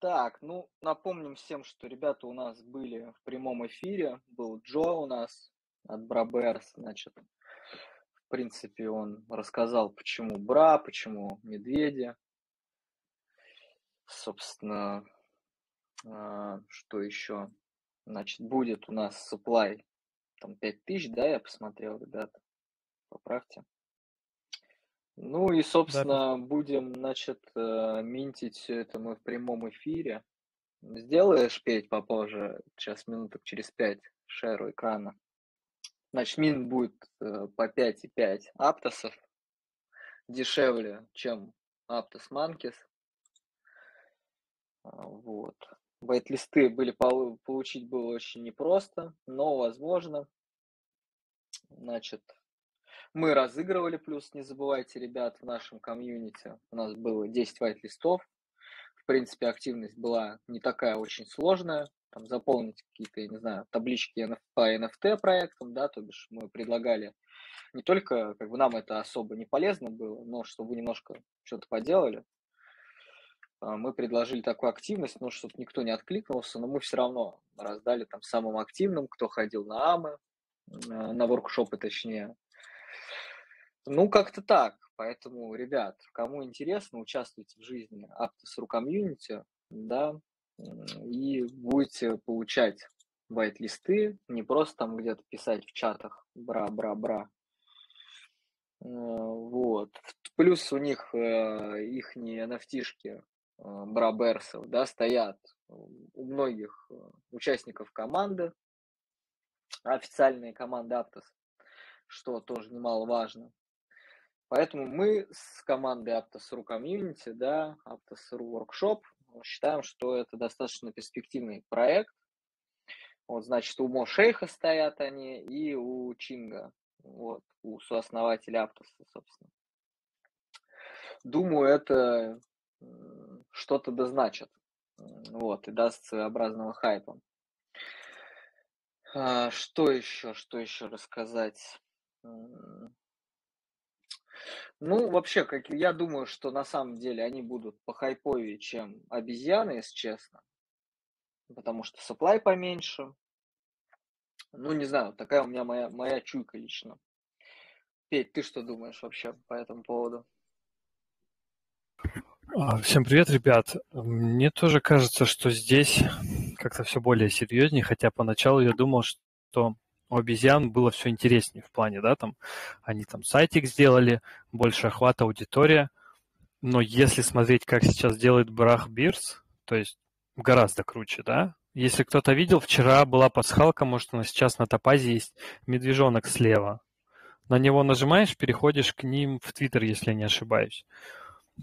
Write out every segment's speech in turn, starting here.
Так, ну, напомним всем, что ребята у нас были в прямом эфире. Был Джо у нас от Браберс, значит. В принципе, он рассказал, почему Бра, почему Медведи. Собственно, а, что еще? Значит, будет у нас supply там 5000, да, я посмотрел, ребята. Поправьте. Ну и, собственно, да. будем, значит, э, минтить все это мы в прямом эфире. Сделаешь, Петь, попозже, сейчас минуток через пять, шеру экрана. Значит, мин будет э, по 5,5 аптосов, дешевле, чем Aptos Monkeys. А, вот. Вайт-листы были получить было очень непросто, но возможно. Значит, мы разыгрывали плюс, не забывайте, ребят, в нашем комьюнити. У нас было 10 вайт-листов. В принципе, активность была не такая очень сложная. Там заполнить какие-то, я не знаю, таблички по NFT проектам, да, то бишь мы предлагали не только, как бы нам это особо не полезно было, но чтобы немножко что-то поделали, а, мы предложили такую активность, но чтобы никто не откликнулся, но мы все равно раздали там самым активным, кто ходил на АМы, на воркшопы точнее, ну, как-то так. Поэтому, ребят, кому интересно, участвуйте в жизни Aptos.ru комьюнити, да, и будете получать вайт-листы, не просто там где-то писать в чатах бра-бра-бра. Э, вот. Плюс у них э, их NFT-шки э, браберсов, да, стоят у многих участников команды, официальные команды Aptos, что тоже немаловажно. Поэтому мы с командой Aptos.ru Community, да, Aptos.ru Workshop считаем, что это достаточно перспективный проект. Вот, значит, у Мо Шейха стоят они и у Чинга, вот, у сооснователя Aptos, собственно. Думаю, это что-то дозначит, вот, и даст своеобразного хайпа. А, что еще, что еще рассказать? Ну, вообще, как я думаю, что на самом деле они будут похайповее, чем обезьяны, если честно. Потому что supply поменьше. Ну, не знаю, такая у меня моя, моя чуйка лично. Петь, ты что думаешь вообще по этому поводу? А, всем привет, ребят. Мне тоже кажется, что здесь как-то все более серьезнее, хотя поначалу я думал, что у обезьян было все интереснее в плане, да, там они там сайтик сделали, больше охвата аудитория, но если смотреть, как сейчас делает Брах Бирс, то есть гораздо круче, да, если кто-то видел, вчера была пасхалка, может, она сейчас на топазе есть медвежонок слева. На него нажимаешь, переходишь к ним в Твиттер, если я не ошибаюсь.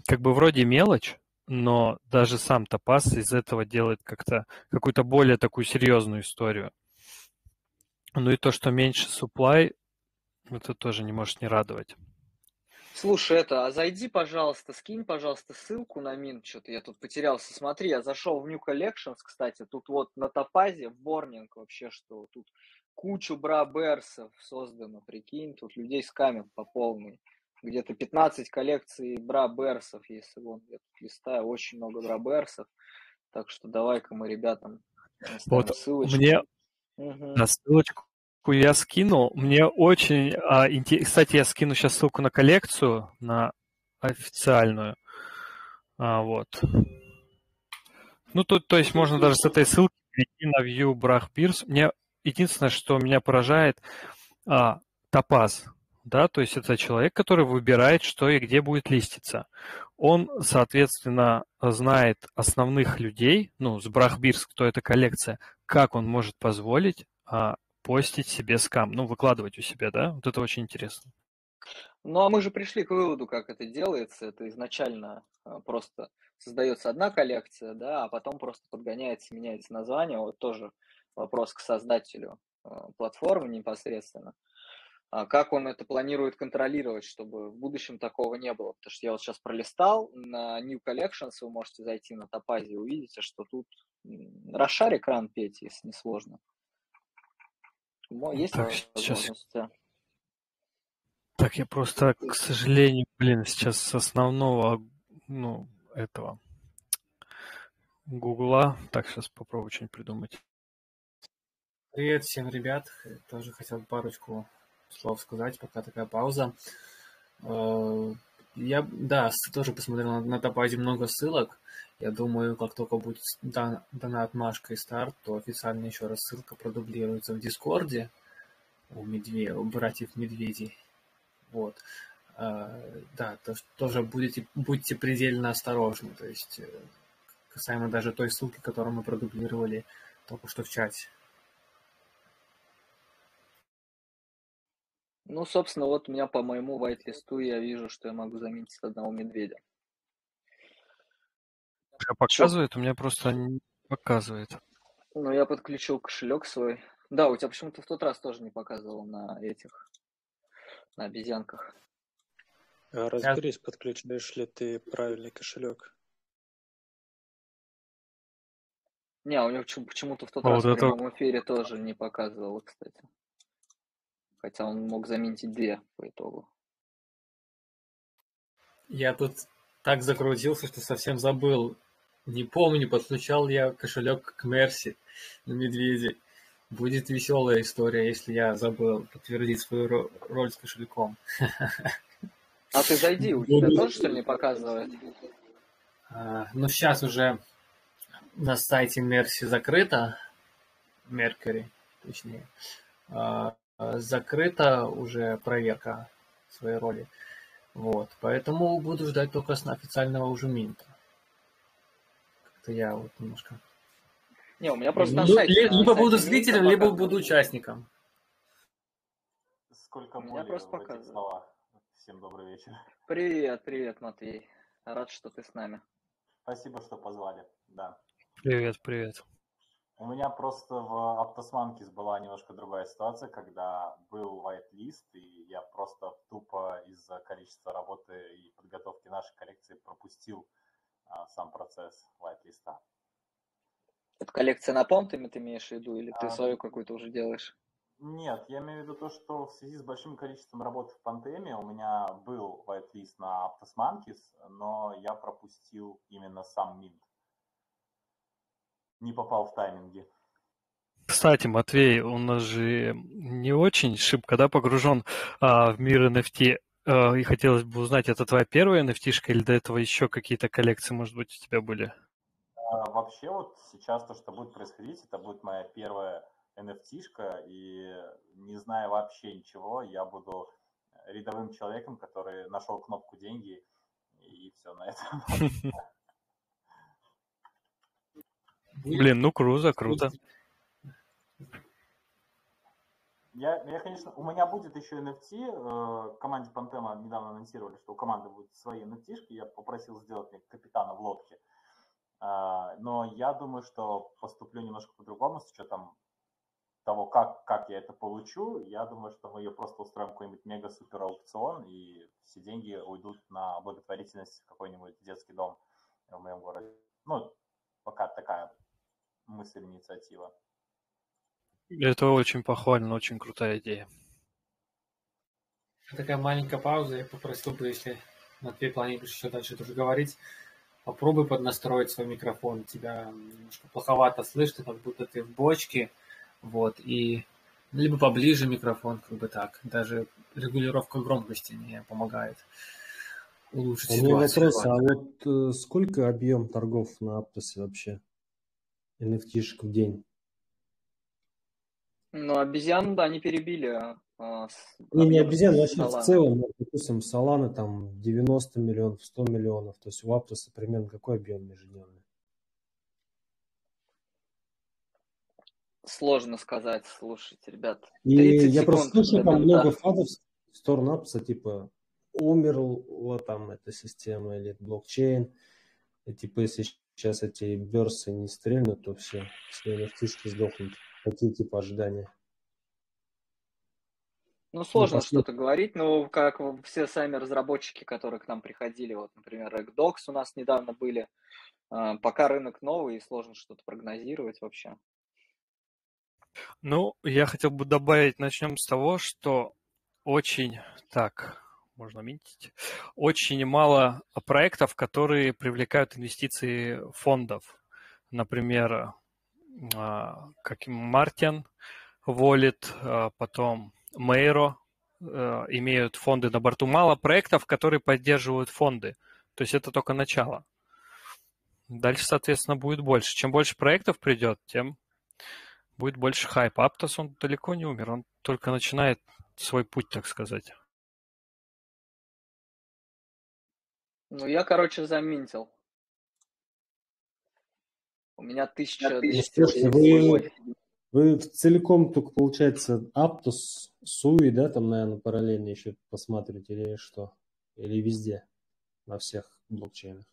Как бы вроде мелочь, но даже сам топаз из этого делает как-то какую-то более такую серьезную историю. Ну и то, что меньше supply, это тоже не может не радовать. Слушай, это, а зайди, пожалуйста, скинь, пожалуйста, ссылку на мин, что-то я тут потерялся. Смотри, я зашел в New Collections, кстати, тут вот на топазе, в Борнинг вообще, что тут кучу браберсов создано, прикинь, тут людей скамят по полной. Где-то 15 коллекций браберсов, если вон я тут листаю, очень много браберсов. Так что давай-ка мы ребятам вот ссылочку. Мне Угу. На ссылочку я скинул. Мне очень а, интересно. Кстати, я скину сейчас ссылку на коллекцию, на официальную. А, вот. Ну, тут, то есть, можно даже с этой ссылки перейти на View Brach Pierce. Мне единственное, что меня поражает, а, топаз. Да, то есть это человек, который выбирает, что и где будет листиться. Он, соответственно, знает основных людей, ну, с Брахбирск, кто эта коллекция, как он может позволить а, постить себе скам, ну, выкладывать у себя, да? Вот это очень интересно. Ну, а мы же пришли к выводу, как это делается. Это изначально а, просто создается одна коллекция, да, а потом просто подгоняется, меняется название. Вот тоже вопрос к создателю а, платформы непосредственно. А как он это планирует контролировать, чтобы в будущем такого не было? Потому что я вот сейчас пролистал на New Collections, вы можете зайти на топазе и увидите, что тут Расшарь экран, Петь, если не сложно. Есть так, сейчас... Так, я просто, к сожалению, блин, сейчас с основного, ну, этого Гугла. Так, сейчас попробую что-нибудь придумать. Привет всем, ребят. Тоже хотел парочку слов сказать, пока такая пауза. Э, я, да, тоже посмотрел на, на топазе много ссылок. Я думаю, как только будет дан, дана отмашка и старт, то официально еще раз ссылка продублируется в Дискорде у, медве, у братьев Медведей. Вот. А, да, то, тоже будете, будьте предельно осторожны. То есть, э, касаемо даже той ссылки, которую мы продублировали только что в чате. Ну, собственно, вот у меня по моему white-листу я вижу, что я могу заметить одного медведя. Уже показывает, у меня просто не показывает. Ну, я подключил кошелек свой. Да, у тебя почему-то в тот раз тоже не показывал на этих, на обезьянках. А разберись, подключаешь ли ты правильный кошелек. Не, у него почему-то в тот а раз вот в прямом это... эфире тоже не показывал, кстати. Хотя он мог заметить две по итогу. Я тут так закрутился, что совсем забыл. Не помню, подключал я кошелек к Мерси на Медведе. Будет веселая история, если я забыл подтвердить свою роль с кошельком. А ты зайди, у тебя тоже что ли не показывает? А, ну, сейчас уже на сайте Мерси закрыто, Меркери, точнее, а, закрыта уже проверка своей роли. Вот, поэтому буду ждать только с официального уже минта. Как-то я вот немножко не, у меня просто на сайте. Либо на буду зрителем, либо буду участником. Сколько боли просто показывает. этих словах. Всем добрый вечер. Привет, привет, Матвей. Рад, что ты с нами. Спасибо, что позвали. Да. Привет, привет. У меня просто в Аптосманкис была немножко другая ситуация, когда был whitelist, и я просто тупо из-за количества работы и подготовки нашей коллекции пропустил а, сам процесс whitelist. Это коллекция на понтами ты имеешь в виду, или ты а, свою какую-то уже делаешь? Нет, я имею в виду то, что в связи с большим количеством работы в Пантеме у меня был whitelist на Aptos Monkeys, но я пропустил именно сам минт. Не попал в тайминги. Кстати, Матвей, у нас же не очень шибко да, погружен а, в мир NFT. А, и хотелось бы узнать, это твоя первая NFT или до этого еще какие-то коллекции, может быть, у тебя были? А, вообще вот сейчас то, что будет происходить, это будет моя первая NFT-шка, и не зная вообще ничего, я буду рядовым человеком, который нашел кнопку деньги, и все на этом. Блин, ну круто, круто. Я, я, конечно, у меня будет еще NFT. Э, команде Пантема недавно анонсировали, что у команды будут свои NFT. -шки. Я попросил сделать мне капитана в лодке. А, но я думаю, что поступлю немножко по-другому с учетом того, как, как я это получу. Я думаю, что мы ее просто устроим какой-нибудь мега-супер аукцион, и все деньги уйдут на благотворительность в какой-нибудь детский дом в моем городе. Ну, пока такая мысль, инициатива. Это очень похвально, очень крутая идея. Такая маленькая пауза. Я попросил бы, если Матвей планируешь еще дальше тоже говорить, Попробуй поднастроить свой микрофон. Тебя немножко плоховато слышно, как будто ты в бочке. Вот, и либо поближе микрофон, как бы так. Даже регулировка громкости не помогает улучшить а ситуацию. Вопрос, а вот э, сколько объем торгов на Аптосе вообще? Nft в день? Ну, обезьян, да, не перебили а, не, не обезьян, вообще Solana. в целом, допустим, Solana там 90 миллионов, 100 миллионов, то есть у Aptos примерно какой объем ежедневный? Сложно сказать, слушайте, ребят. И я просто слышал там много фадов в сторону Aptos, типа умерла там эта система или блокчейн, и типа если сейчас эти бирсы не стрельнут, то все, все nft сдохнут. Какие типа ожидания? Ну, сложно ну, что-то говорить, но как все сами разработчики, которые к нам приходили, вот, например, Regdocs у нас недавно были, а, пока рынок новый и сложно что-то прогнозировать вообще. Ну, я хотел бы добавить, начнем с того, что очень, так, можно минтить, очень мало проектов, которые привлекают инвестиции фондов. например, а, как Мартин, а, потом Мейро имеют фонды на борту. Мало проектов, которые поддерживают фонды. То есть это только начало. Дальше, соответственно, будет больше. Чем больше проектов придет, тем будет больше хайпа. Аптос, он далеко не умер, он только начинает свой путь, так сказать. Ну, я, короче, заминтил. У меня 1200. Вы, вы целиком только, получается, Aptos, Sui, да, там, наверное, параллельно еще посмотрите, или что? Или везде, на всех блокчейнах?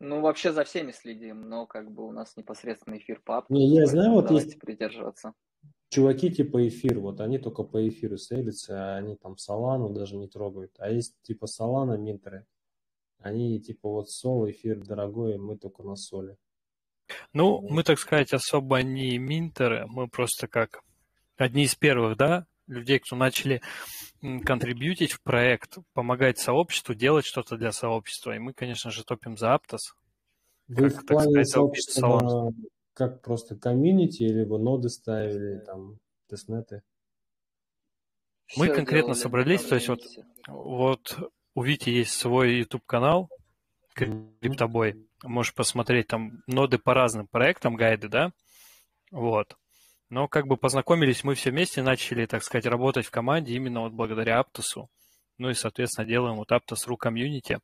Ну, вообще за всеми следим, но как бы у нас непосредственно эфир по Не, я знаю, вот есть придерживаться. Чуваки типа эфир, вот они только по эфиру селятся, они там Солану даже не трогают. А есть типа Солана минтеры, они типа вот сол, эфир дорогой, мы только на соли. Ну, мы, так сказать, особо не минтеры, мы просто как одни из первых, да, людей, кто начали контрибьютить в проект, помогать сообществу, делать что-то для сообщества. И мы, конечно же, топим за Aptos. Вы как, в плане сказать, сообщества как просто комьюнити, или вы ноды ставили, там, тестнеты? Мы Все конкретно собрались, то есть вот, вот у Вити есть свой YouTube-канал, Криптобой. Можешь посмотреть там ноды по разным проектам, гайды, да? Вот. Но как бы познакомились мы все вместе, начали, так сказать, работать в команде именно вот благодаря Аптосу. Ну и, соответственно, делаем вот Aptos.ru комьюнити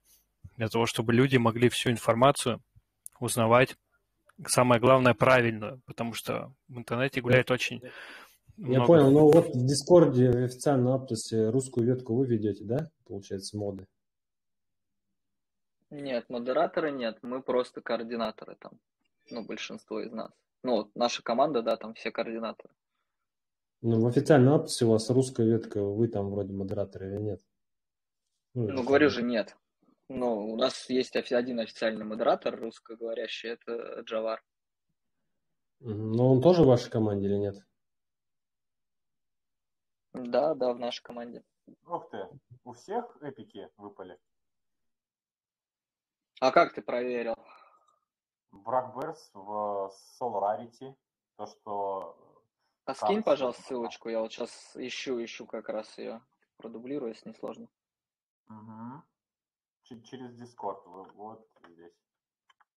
для того, чтобы люди могли всю информацию узнавать, самое главное, правильную, потому что в интернете гуляет очень Я много... понял, но вот в Дискорде официально на Аптосе русскую ветку вы ведете, да, получается, моды? Нет, модераторы нет, мы просто координаторы там, ну, большинство из нас. Ну, вот наша команда, да, там все координаторы. Ну, в официальном апсе у вас русская ветка, вы там вроде модератор или нет? Ну, ну говорю же, нет. Ну, у нас есть один официальный модератор русскоговорящий, это Джавар. Но он тоже в вашей команде или нет? Да, да, в нашей команде. Ух ты, у всех эпики выпали? А как ты проверил? Бракберс в Soul Rarity. То, что... А скинь, пожалуйста, ссылочку. Я вот сейчас ищу, ищу как раз ее. Продублирую, если не сложно. Угу. Через Discord. Вот здесь.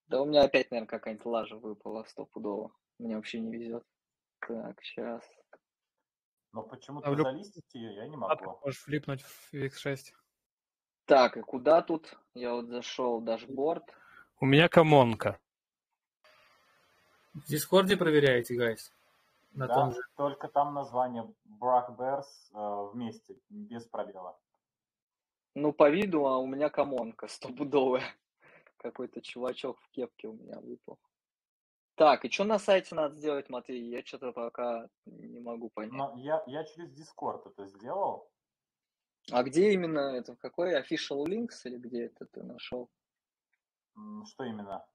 Да у меня опять, наверное, какая-нибудь лажа выпала стопудово. Мне вообще не везет. Так, сейчас. Но почему-то а залистить ее я не могу. А ты можешь флипнуть в X6. Так, и куда тут? Я вот зашел в дашборд. У меня комонка. В Дискорде проверяете, guys? На да, том же. только там название Bruh Bears э, вместе, без пробела. Ну, по виду, а у меня common ка стопудовая. Какой-то чувачок в кепке у меня выпал. Так, и что на сайте надо сделать, Матвей? Я что-то пока не могу понять. Но я, я через Discord это сделал. А где именно это? Какой official links или где это ты нашел? Что именно?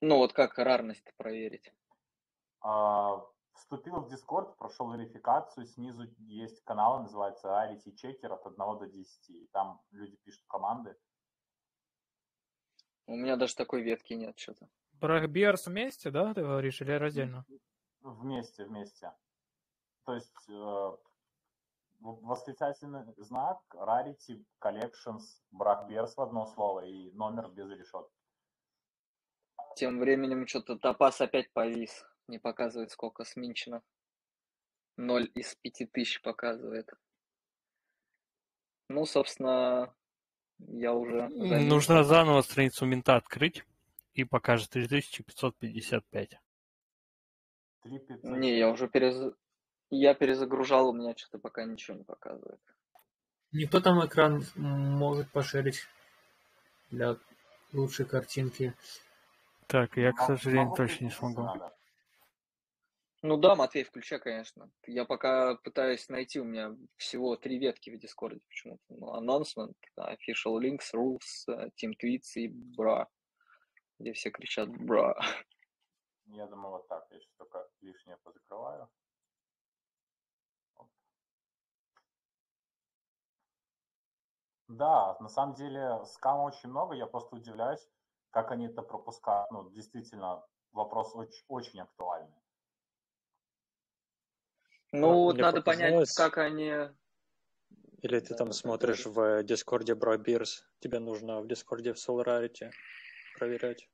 Ну, вот как рарность проверить? А, вступил в Discord, прошел верификацию, снизу есть канал, называется Arity Checker от 1 до 10. И там люди пишут команды. У меня даже такой ветки нет что-то. Брахберс вместе, да, ты говоришь, или раздельно? Вместе, вместе. То есть э, восклицательный знак, Rarity, Collections, Брахберс в одно слово и номер без решетки. Тем временем что-то топаз опять повис. Не показывает, сколько сминчено. Ноль из пяти тысяч показывает. Ну, собственно, я уже... Заметил. Нужно заново страницу мента открыть и покажет 3555. 3500. Не, я уже перез... я перезагружал, у меня что-то пока ничего не показывает. Никто там экран может пошерить для лучшей картинки. Так, я, к сожалению, точно не смогу. Ну да, Матвей, включай, конечно. Я пока пытаюсь найти, у меня всего три ветки в Дискорде почему-то. Ну, announcement, official links, rules, э, team tweets и бра, где все кричат бра. Я думаю, вот так. Я сейчас только лишнее позакрываю. Да, на самом деле скама очень много, я просто удивляюсь, как они это пропускают. Ну, действительно, вопрос очень, очень актуальный. Ну, вот надо понять, как они... Или ты да, там смотришь в Дискорде Bruh Bears, тебе нужно в Дискорде в Solarity проверять.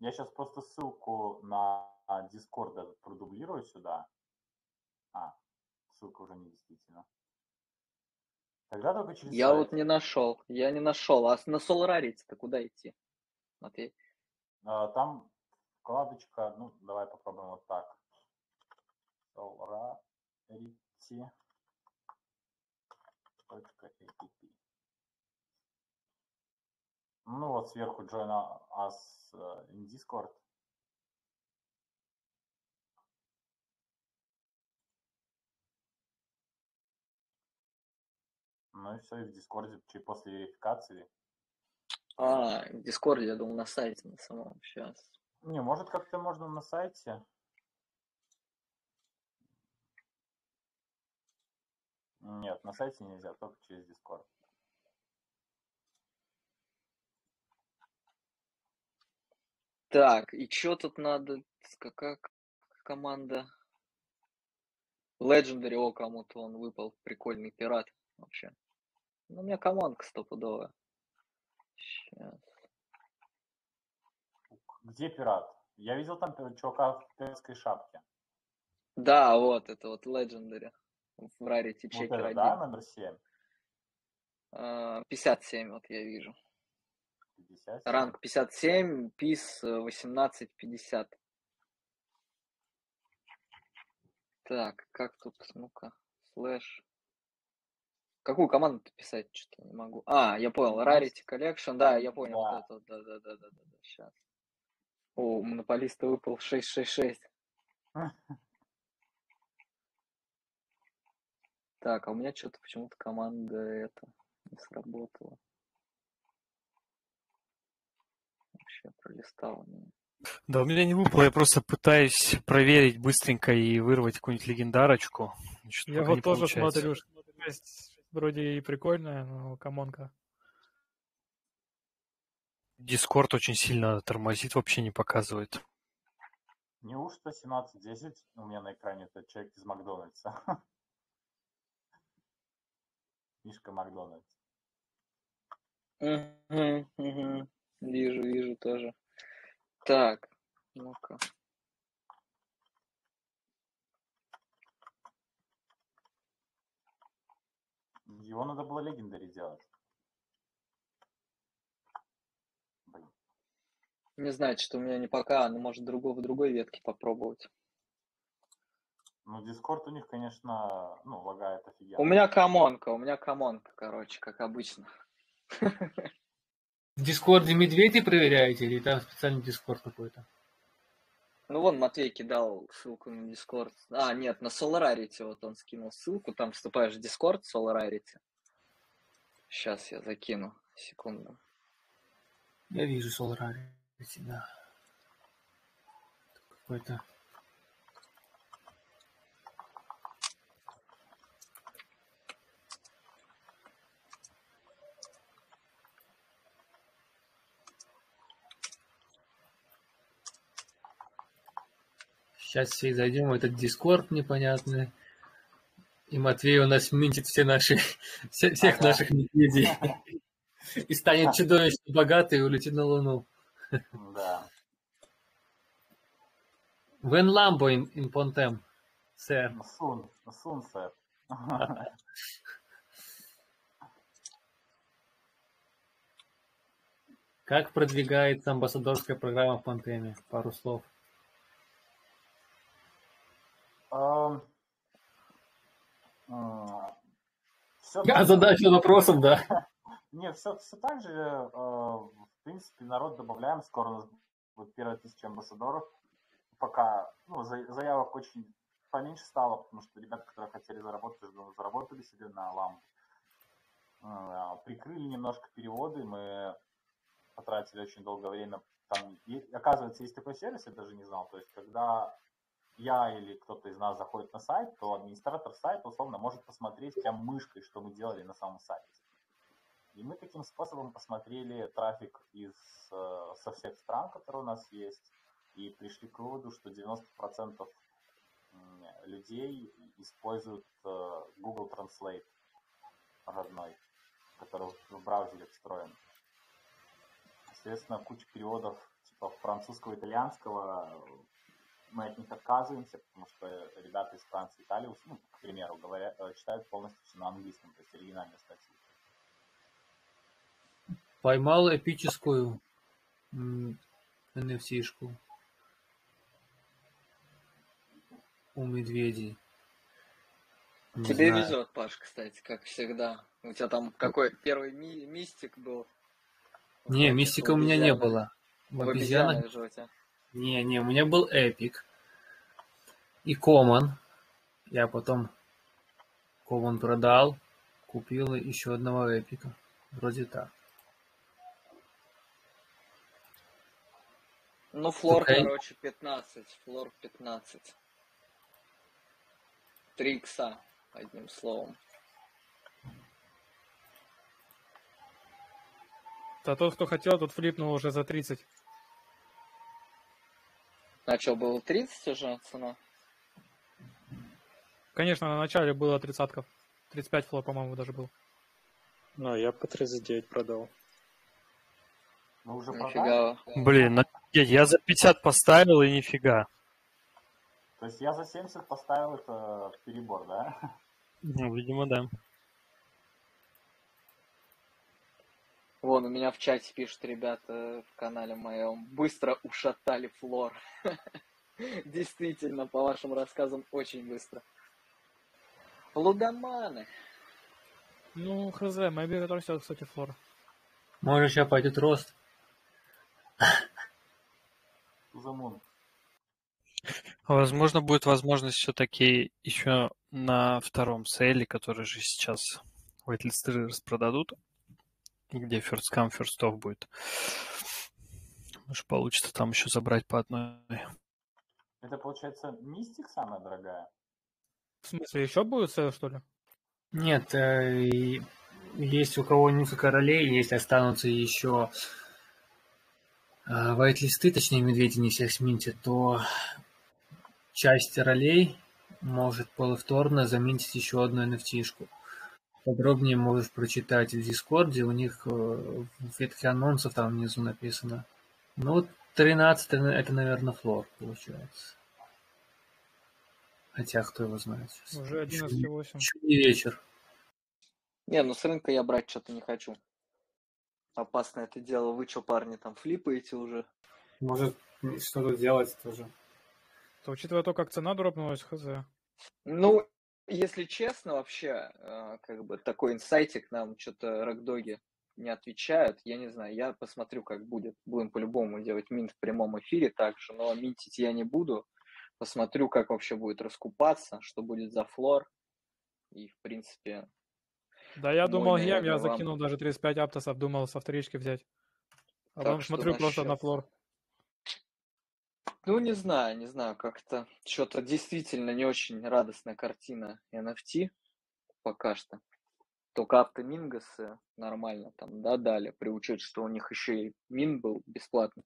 Я сейчас просто ссылку на Discord продублирую сюда. А, ссылка уже не действительно. Тогда только через Я сайт. вот не нашел. Я не нашел. А на Solarity-то куда идти? Матвей? А, там вкладочка, ну, давай попробуем вот так. Solarity. Ну вот сверху join us э, in Discord. Ну и все, и в Дискорде после верификации. А, в Дискорде, я думал, на сайте на самом. Сейчас. Не, может как-то можно на сайте. Нет, на сайте нельзя, только через Discord. Так, и что тут надо? Какая команда? Legendary, о, кому-то он выпал. Прикольный пират вообще. Ну, у меня командка стопудовая. Сейчас. Где пират? Я видел там чувака в пиратской шапке. Да, вот, это вот Legendary. В Rarity Checker вот это, да, номер 7? 57, вот я вижу. 57. Ранг 57, ПИС 1850. Так, как тут, ну-ка, слэш. Какую команду писать, что-то не могу. А, я понял, Rarity Collection, да, я понял, да. Вот это, да, да, да, да, да, да, сейчас. О, у монополиста выпал 666. Так, а у меня что-то почему-то команда это не сработала. Вообще пролистала меня. Да, у меня не выпало, я просто пытаюсь проверить быстренько и вырвать какую-нибудь легендарочку. Я вот тоже получается. смотрю, вроде и прикольная, но комонка. Дискорд очень сильно тормозит, вообще не показывает. Неужто 17.10 у меня на экране это человек из Макдональдса? Мишка Макдональдс. Угу, угу. Вижу, вижу тоже. Так, ну-ка. Его надо было легендари делать. Не знаю, что у меня не пока, но может другого в другой ветке попробовать. Ну, Дискорд у них, конечно, ну, лагает офигенно. У меня common ка, у меня common ка, короче, как обычно. В Дискорде медведи проверяете или там специальный Дискорд какой-то? Ну, вон Матвей кидал ссылку на Дискорд. А, нет, на Solarity вот он скинул ссылку. Там вступаешь в Дискорд Solarity. Сейчас я закину. Секунду. Я вижу Solarity, да. Какой-то Сейчас все зайдем в этот дискорд непонятный. И Матвей у нас минтит все наши, все, всех ага. наших медведей. И станет чудовищно богатый и улетит на Луну. Да. When Lambo in, in Pontem, сэр. Soon, soon, сэр. Как продвигается амбассадорская программа в Пантеме? Пару слов. все Я задачу вопросом, да. Нет, все, все так же, в принципе, народ добавляем, скоро у нас будет первая тысяча амбассадоров. Пока ну, заявок очень поменьше стало, потому что ребята, которые хотели заработать, заработали себе на лампу. Э, прикрыли немножко переводы, мы потратили очень долгое время. Там, и, оказывается, есть такой сервис, я даже не знал. То есть, когда я или кто-то из нас заходит на сайт, то администратор сайта условно может посмотреть прям мышкой, что мы делали на самом сайте. И мы таким способом посмотрели трафик из, э, со всех стран, которые у нас есть, и пришли к выводу, что 90% людей используют э, Google Translate родной, который в браузере встроен. Соответственно, куча переводов типа французского, итальянского мы от них отказываемся, потому что ребята из Франции, Италии, ну, к примеру, говорят, э, читают полностью все на английском, то есть оригинальные статьи. Поймал эпическую NFT-шку у медведей. Не Тебе знаю. везет, Паш, кстати, как всегда. У тебя там какой первый ми- мистик был? Не, мистика у меня не было. В, в обезьянах... Не, не, у меня был эпик. И коман. Я потом коман продал, купил еще одного эпика. Вроде так. Ну, флор, okay. короче, 15. Флор 15. Три икса, одним словом. А тот, кто хотел, тот флипнул уже за 30. А что, было 30 уже цена? Конечно, на начале было тридцатков. 35 флор, по-моему, даже был. Ну, я по 39 продал. Мы уже Нифига. Блин, я, я за 50 поставил и нифига. То есть я за 70 поставил это перебор, да? Ну, видимо, да. Вон, у меня в чате пишут ребята в канале моем. Быстро ушатали флор. Действительно, по вашим рассказам, очень быстро. Лудоманы. Ну, хз, Мэйби растет, кстати, флор. Может, сейчас пойдет рост. Замон. Возможно, будет возможность все-таки еще на втором сейле, который же сейчас вайтлисты распродадут, где first come, first off будет. Может, получится там еще забрать по одной. Это, получается, mystic самая дорогая? В смысле, еще будет sale, что ли? Нет, э, есть у кого несколько ролей, если останутся еще whitelist ы, точнее медведи не всех сминтят, то часть ролей может повторно заменить еще одну NFT-шку. Подробнее можешь прочитать в Дискорде, у них э, в ветке анонсов там внизу написано. Ну, 13 это, наверное, флор получается. Хотя, кто его знает сейчас. Уже 11.8. не вечер. Не, ну с рынка я брать что-то не хочу. Опасно это дело. Вы что, парни, там флипаете уже? Может, что-то делать тоже. То учитывая то, как цена дропнулась, хз. Ну, если честно, вообще, э, как бы такой инсайтик нам что-то рокдоги не отвечают. Я не знаю, я посмотрю, как будет. Будем по-любому делать минт в прямом эфире также, но минтить я не буду. Посмотрю, как вообще будет раскупаться, что будет за флор. И, в принципе... Да, я думал, я, я закинул даже 35 аптосов, думал со вторички взять. А потом смотрю просто на флор. Ну, не знаю, не знаю, как-то что-то действительно не очень радостная картина NFT пока что. Только автомингасы нормально там, да, дали, при учете, что у них еще и мин был бесплатный.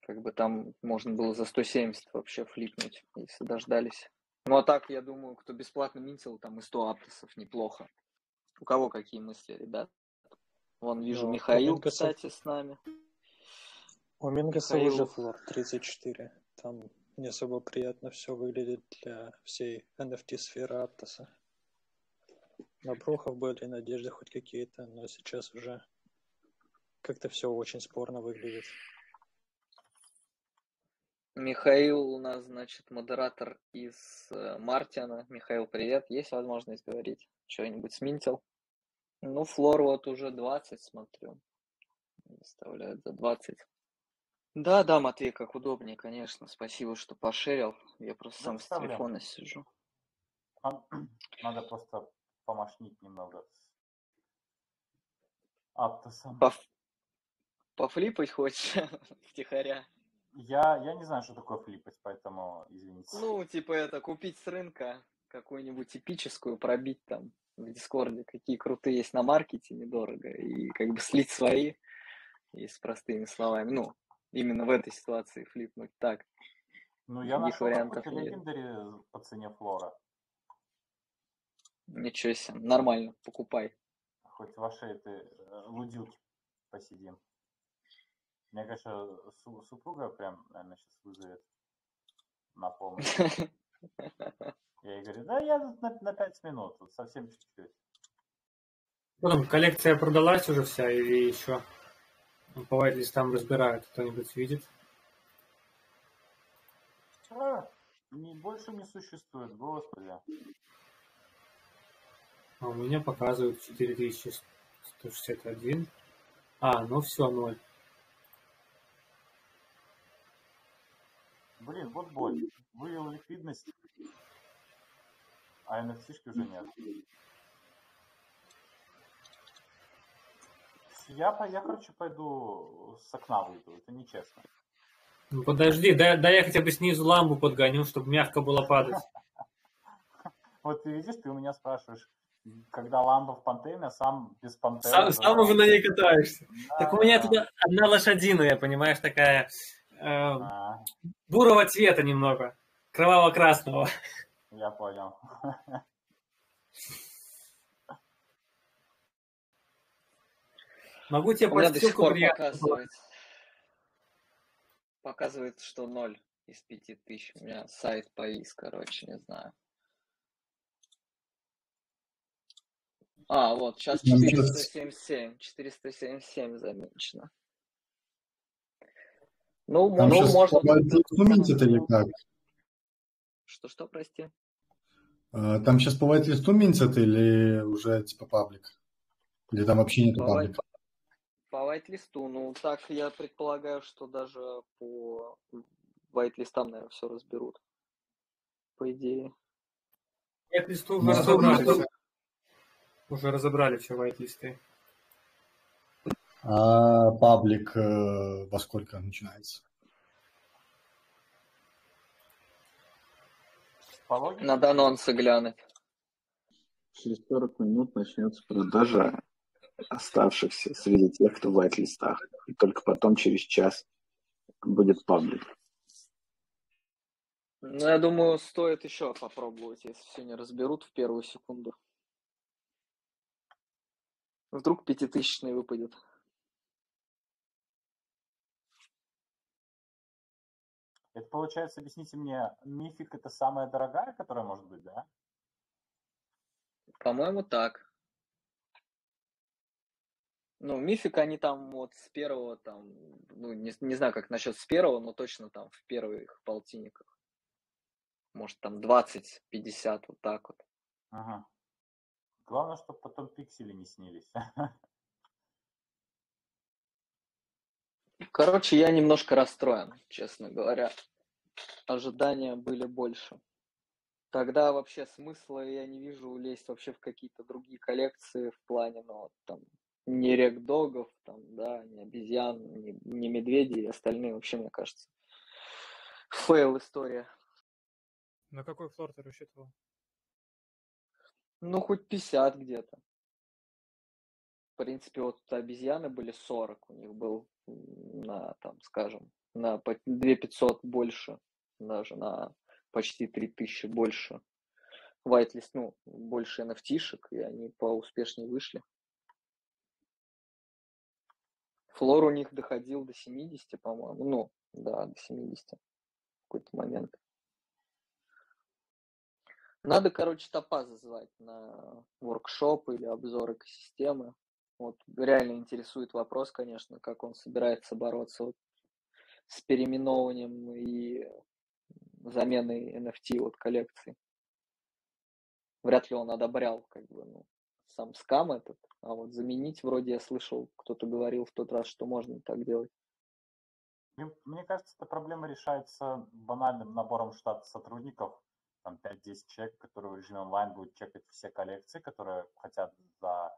Как бы там можно было за 170 вообще флипнуть, если дождались. Ну, а так, я думаю, кто бесплатно минтил, там и 100 аптосов неплохо. У кого какие мысли, ребят? Вон, вижу, ну, Михаил, кстати, с нами. У Мингаса Михаил... уже флор 34. Там не особо приятно все выглядит для всей NFT-сферы Аптоса. На Брухов были надежды хоть какие-то, но сейчас уже как-то все очень спорно выглядит. Михаил у нас, значит, модератор из э, Мартина. Михаил, привет. Есть возможность говорить? Что-нибудь сминтил? Ну, флор вот уже 20, смотрю. Выставляют за 20. Да, да, Матвей, как удобнее, конечно. Спасибо, что пошерил. Я просто сам с телефона сижу. Надо просто помощнить немного с Аптосом. Поф... Пофлипать хочешь втихаря? Я, я не знаю, что такое флипать, поэтому извините. Ну, типа это, купить с рынка какую-нибудь эпическую, пробить там в Дискорде, какие крутые есть на маркете, недорого, и как бы слить свои, и с простыми словами. Ну, именно в этой ситуации флипнуть так. Ну, я нашел вариантов какой-то легендари по цене флора. Ничего себе, нормально, покупай. Хоть ваши это э, лудилки посидим. Мне, конечно, супруга прям, наверное, сейчас вызовет на помощь. Я ей говорю, да я на, на 5 минут, вот совсем чуть-чуть. Потом коллекция продалась уже вся или еще? По там разбирают, кто-нибудь видит? А, не, больше не существует, господи. А у меня показывают 4161. А, ну все, ноль. Блин, вот боль. Вывел ликвидность, а NFT уже нет. Я, я, короче, пойду с окна выйду, это нечестно. Ну подожди, дай, дай я хотя бы снизу ламбу подгоню, чтобы мягко было падать. Вот ты видишь, ты у меня спрашиваешь, когда ламба в пантене, а сам без пантены. Сам, сам уже на ней катаешься. Да, так у меня да. туда одна лошадиная, понимаешь, такая а. бурого цвета немного, кроваво-красного. Я понял. Могу тебе У меня до сих пор показывает. Показывает, что 0 из 5000. У меня сайт повис, короче, не знаю. А, вот, сейчас 477. 477 замечено. Ну, Там ну можно... Инструментит или как? Что-что, прости? А, там сейчас по whitelist минтят или уже типа паблик? Или там вообще нет паблика? По whitelist, ну так я предполагаю, что даже по whitelist наверное, все разберут. По идее. Whitelist уже разобрали. Уже разобрали все whitelist. А паблик э, во сколько начинается? Надо анонсы глянуть. Через 40 минут начнется продажа оставшихся среди тех, кто в вайт-листах. И только потом, через час, будет паблик. Ну, я думаю, стоит еще попробовать, если все не разберут в первую секунду. Вдруг пятитысячный выпадет. Это получается, объясните мне, мифик это самая дорогая, которая может быть, да? По-моему, так. Ну, мифик они там вот с первого там, ну, не, не знаю, как насчет с первого, но точно там в первых полтинниках. Может, там 20-50, вот так вот. Ага. Главное, чтобы потом пиксели не снились. Короче, я немножко расстроен, честно говоря. Ожидания были больше. Тогда вообще смысла я не вижу лезть вообще в какие-то другие коллекции в плане, ну, вот, там, не рекдогов, там, да, не обезьян, не, не медведей и остальные вообще, мне кажется, fail история. На какой floor ты рассчитывал? Ну, хоть 50 где-то. В принципе, вот обезьяны были 40, у них был на, там, скажем, на 2500 больше, даже на почти 3000 больше whitelist, ну, больше nft и они поуспешнее вышли. Флор у них доходил до 70, по-моему. Ну, да, до 70 в какой-то момент. Надо, короче, топа звать на воркшоп или обзор экосистемы. Вот реально интересует вопрос, конечно, как он собирается бороться вот с переименованием и заменой NFT от коллекции. Вряд ли он одобрял как бы, ну, сам скам этот, а вот заменить вроде я слышал, кто-то говорил в тот раз, что можно так делать. Мне кажется, эта проблема решается банальным набором штата сотрудников, там 5-10 человек, которые в режиме онлайн будут чекать все коллекции, которые хотят за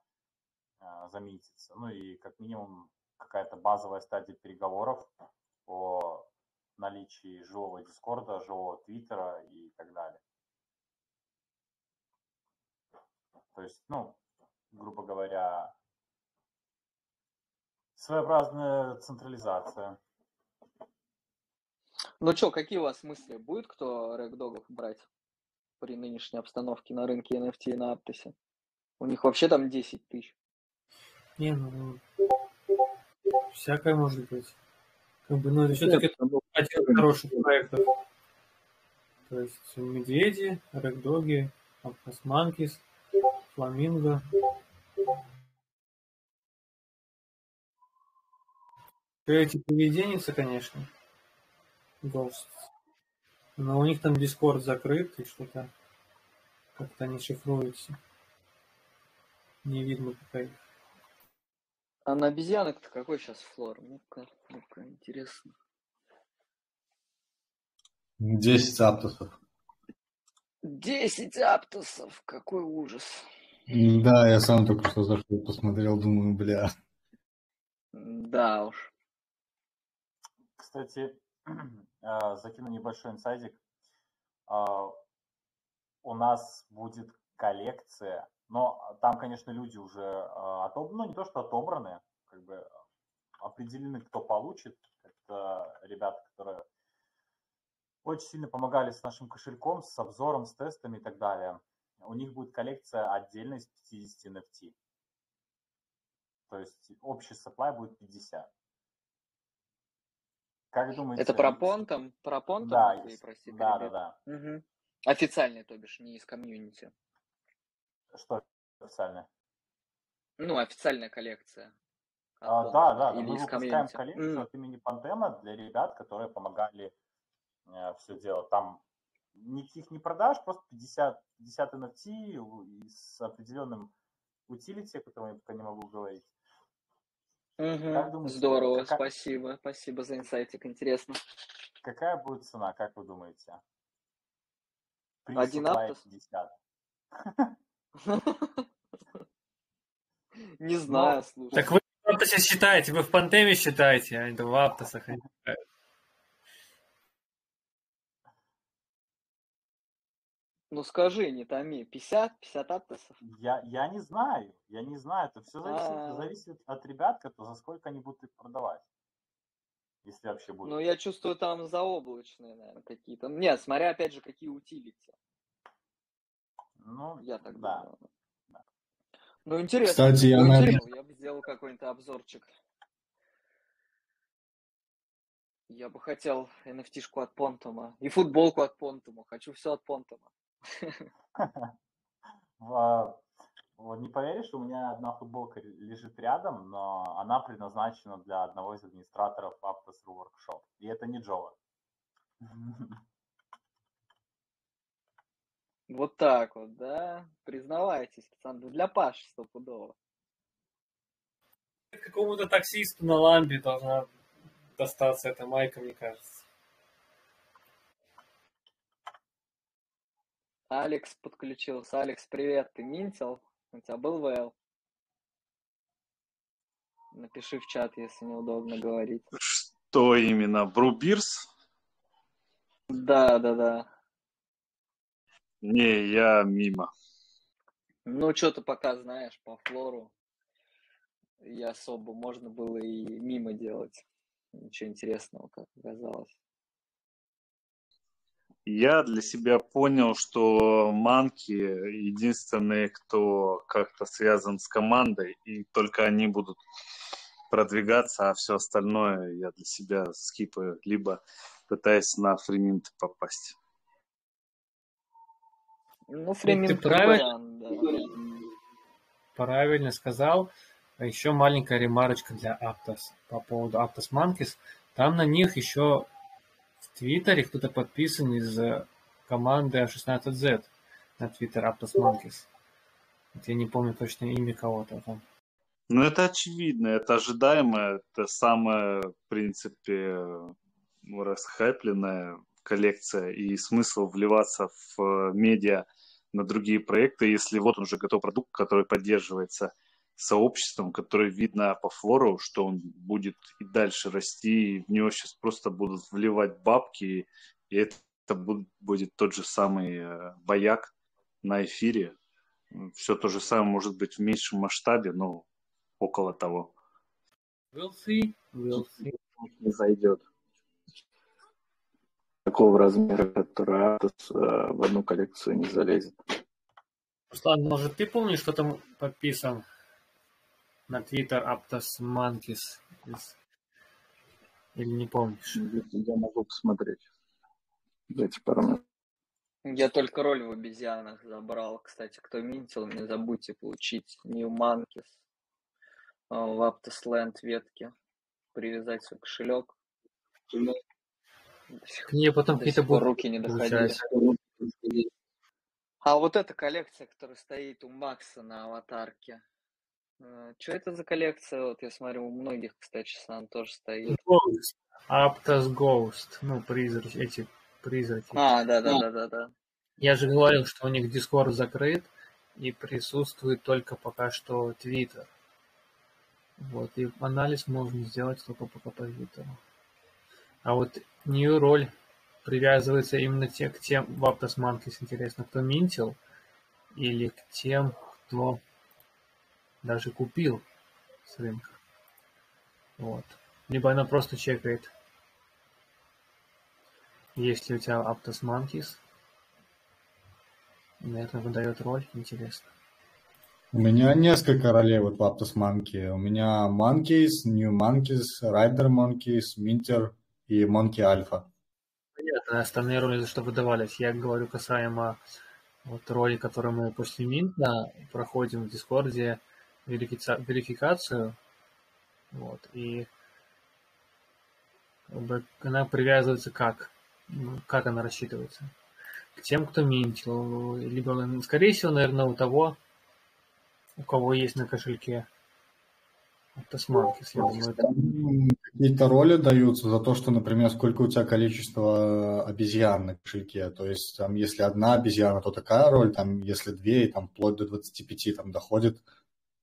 а, заметиться. Ну и как минимум какая-то базовая стадия переговоров о наличии живого Дискорда, живого Твиттера и так далее. То есть, ну, грубо говоря, своеобразная централизация. Ну что, какие у вас мысли? Будет кто рэгдогов брать при нынешней обстановке на рынке NFT и на Аптосе? У них вообще там 10 тысяч. Не, ну, всякое может быть. Как бы, ну, это все-таки один из хороших проектов. То есть медведи, рэгдоги, Апкасманкис, фламинго. Эти поведенницы, конечно, Ghost. Но у них там Дискорд закрыт, и что-то как-то не шифруется. Не видно пока их. А на обезьянок-то какой сейчас флор? Ну-ка, ну-ка, интересно. 10 аптосов. 10 аптосов, какой ужас. Да, я сам только что зашел, посмотрел, думаю, бля. Да уж. Кстати, а, закину небольшой инсайдик. А, у нас будет коллекция, но там, конечно, люди уже а, отобраны, ну не то, что отобраны, как бы определены, кто получит. Это ребята, которые очень сильно помогали с нашим кошельком, с обзором, с тестами и так далее. У них будет коллекция отдельно из 50 NFT. То есть общий supply будет 50. Как думаете? Это про понтом? Про понтом? Да, да, да, да. Угу. Официальный, то бишь, не из комьюнити. Что официальное? Ну, официальная коллекция. А, да, да, Или мы выпускаем коллекцию mm. от имени Пантема для ребят, которые помогали э, все делать. Там никаких не продаж, просто 50, 50 NFT с определенным утилити, о котором я пока не могу говорить. Угу, думаете, здорово, какая... спасибо, спасибо за инсайтик, интересно. Какая будет цена, как вы думаете? При Один аптос? 50. Не знаю, слушай. Так вы в Аптосе считаете, вы в Пантеме считаете, а не в Аптосах. Ну скажи, не томи, 50, 50 аптосов? Я, я не знаю, я не знаю, это все зависит, А-а-а. зависит от ребят, кто, за сколько они будут их продавать. Если вообще будут. Ну я чувствую там заоблачные, наверное, какие-то. Нет, смотря опять же, какие утилити. Ну, я так да. думаю. Ну интересно. Кстати, я, ну, интересно. я бы сделал какой-нибудь обзорчик. Я бы хотел NFT-шку от Понтума и футболку от Понтума. Хочу все от Понтума. Не поверишь, у меня одна футболка лежит рядом, но она предназначена для одного из администраторов Aptos Workshop. И это не Джова. Вот так вот, да? Признавайтесь, пацаны. Для Паши стопудово. Какому-то таксисту на ламбе должна достаться эта майка, мне кажется. Алекс подключился. Алекс, привет. Ты минтил? У тебя был ВЛ? Напиши в чат, если неудобно говорить. Что именно? Брубирс? Да, да, да. Не, я мимо. Ну, что-то пока знаешь по флору. И особо можно было и мимо делать. Ничего интересного, как оказалось я для себя понял, что манки единственные, кто как-то связан с командой, и только они будут продвигаться, а все остальное я для себя скипаю, либо пытаюсь на фриминт попасть. Ну, фриминт Ты правильно, да. правильно сказал. А еще маленькая ремарочка для Aptos по поводу Aptos Monkeys. Там на них еще в Твиттере кто-то подписан из э, команды A16Z на Твиттер Aptos Monkeys. Вот я не помню точно имя кого-то там. Ну, это очевидно, это ожидаемо, это самая, в принципе, расхайпленная коллекция и смысл вливаться в медиа на другие проекты, если вот он уже готов продукт, который поддерживается сообществом, которое видно по флору, что он будет и дальше расти, и в него сейчас просто будут вливать бабки, и это будет, будет тот же самый э, бояк на эфире. Все то же самое может быть в меньшем масштабе, но около того. We'll see. We'll see. Не зайдет. Такого размера, который Атос в одну коллекцию не залезет. Руслан, может, ты помнишь, что там подписан на Twitter Aptos Monkeys? Или не помнишь? Я могу посмотреть. Дайте пару минут. Я только роль в обезьянах забрал. Кстати, кто минтил, не забудьте получить New Monkeys в Aptos Land ветке. Привязать свой кошелек. К ней потом какие-то будут руки не доходили. А вот эта коллекция, которая стоит у Макса на аватарке. Что это за коллекция? Вот я смотрю, у многих, кстати, сам тоже стоит. Ghost. Aptos Ghost. Ну, призраки, эти призраки. А, да, да, да, да, да. Я же говорил, что у них Discord закрыт и присутствует только пока что Twitter. Вот, и анализ можно сделать только пока по Твиттеру. А вот New роль привязывается именно те, к тем в Aptos Monkeys, интересно, кто минтил, или к тем, кто даже купил с рынка. Вот. Либо она просто чекает, есть ли у тебя Aptos Monkeys. Наверное, выдает роль, интересно. У меня несколько ролей вот в Aptos Monkey. У меня Monkeys, New Monkeys, Rider Monkeys, Minter и Monkey Alpha. Понятно, остальные роли за что выдавались. Я говорю касаемо вот роли, которые мы после Минта проходим в Дискорде верификацию. Вот, и как бы она привязывается как? Как она рассчитывается? К тем, кто минтил. Либо, скорее всего, наверное, у того, у кого есть на кошельке Автосмаркис, я думаю. Какие-то роли даются за то, что, например, сколько у тебя количество обезьян на кошельке. То есть, там, если одна обезьяна, то такая роль, там, если две, и там вплоть до 25 там доходит.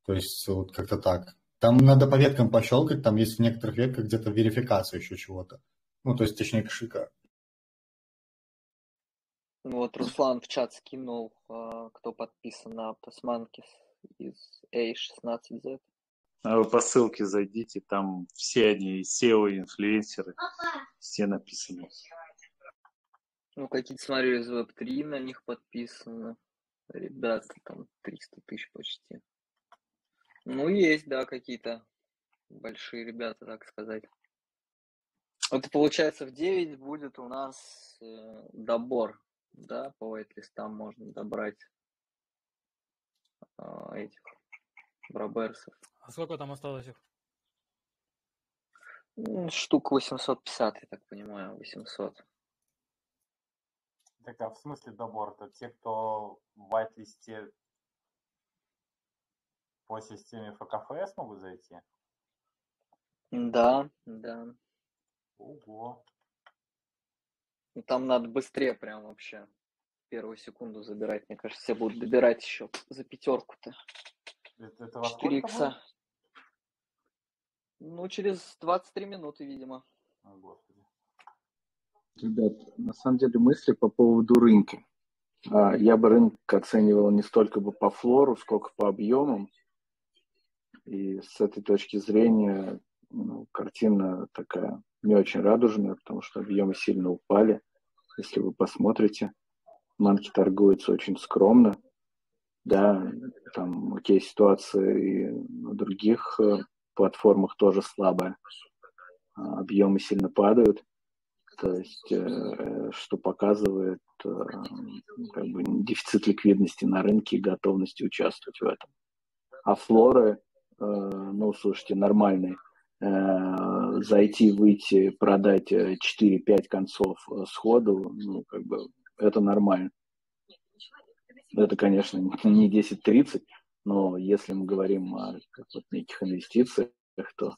То есть, вот как-то так. Там надо по веткам пощелкать, там есть в некоторых ветках где-то верификация еще чего-то. Ну, то есть, точнее, кошелька. Вот Руслан в чат скинул, а, кто подписан на Автосманкис из A16Z. А по ссылке зайдите, там все они, SEO, инфлюенсеры, все написаны. Ну, какие-то, смотрю, из Web3 на них подписаны. Ребята, там 300 тысяч почти. Ну, есть, да, какие-то большие ребята, так сказать. Это получается в 9 будет у нас э, добор, да, по вайт-листам можно добрать э, этих браберсов. А сколько там осталось их? Штук 850, я так понимаю, 800. Так, а в смысле добор? Это те, кто в white-листе по системе ФКФС могут зайти? Да, да. Ого. Там надо быстрее прям вообще. Первую секунду забирать. Мне кажется, все будут добирать еще за пятерку-то. Это, это во 4 икса. Ну, через 23 минуты, видимо. О, Господи. Ребят, на самом деле мысли по поводу рынка. Я бы рынок оценивал не столько бы по флору, сколько по объемам. И с этой точки зрения ну, картина такая не очень радужная, потому что объемы сильно упали. Если вы посмотрите, манки торгуются очень скромно. Да, там, окей, ситуация и на других э, платформах тоже слабая. А, объемы сильно падают. То есть, э, что показывает э, как бы, дефицит ликвидности на рынке и готовности участвовать в этом. А флоры, ну, слушайте, нормальные зайти, выйти, продать 4-5 концов сходу, ну, как бы, это нормально. Это, конечно, не 10-30, но если мы говорим о как вот, неких инвестициях, то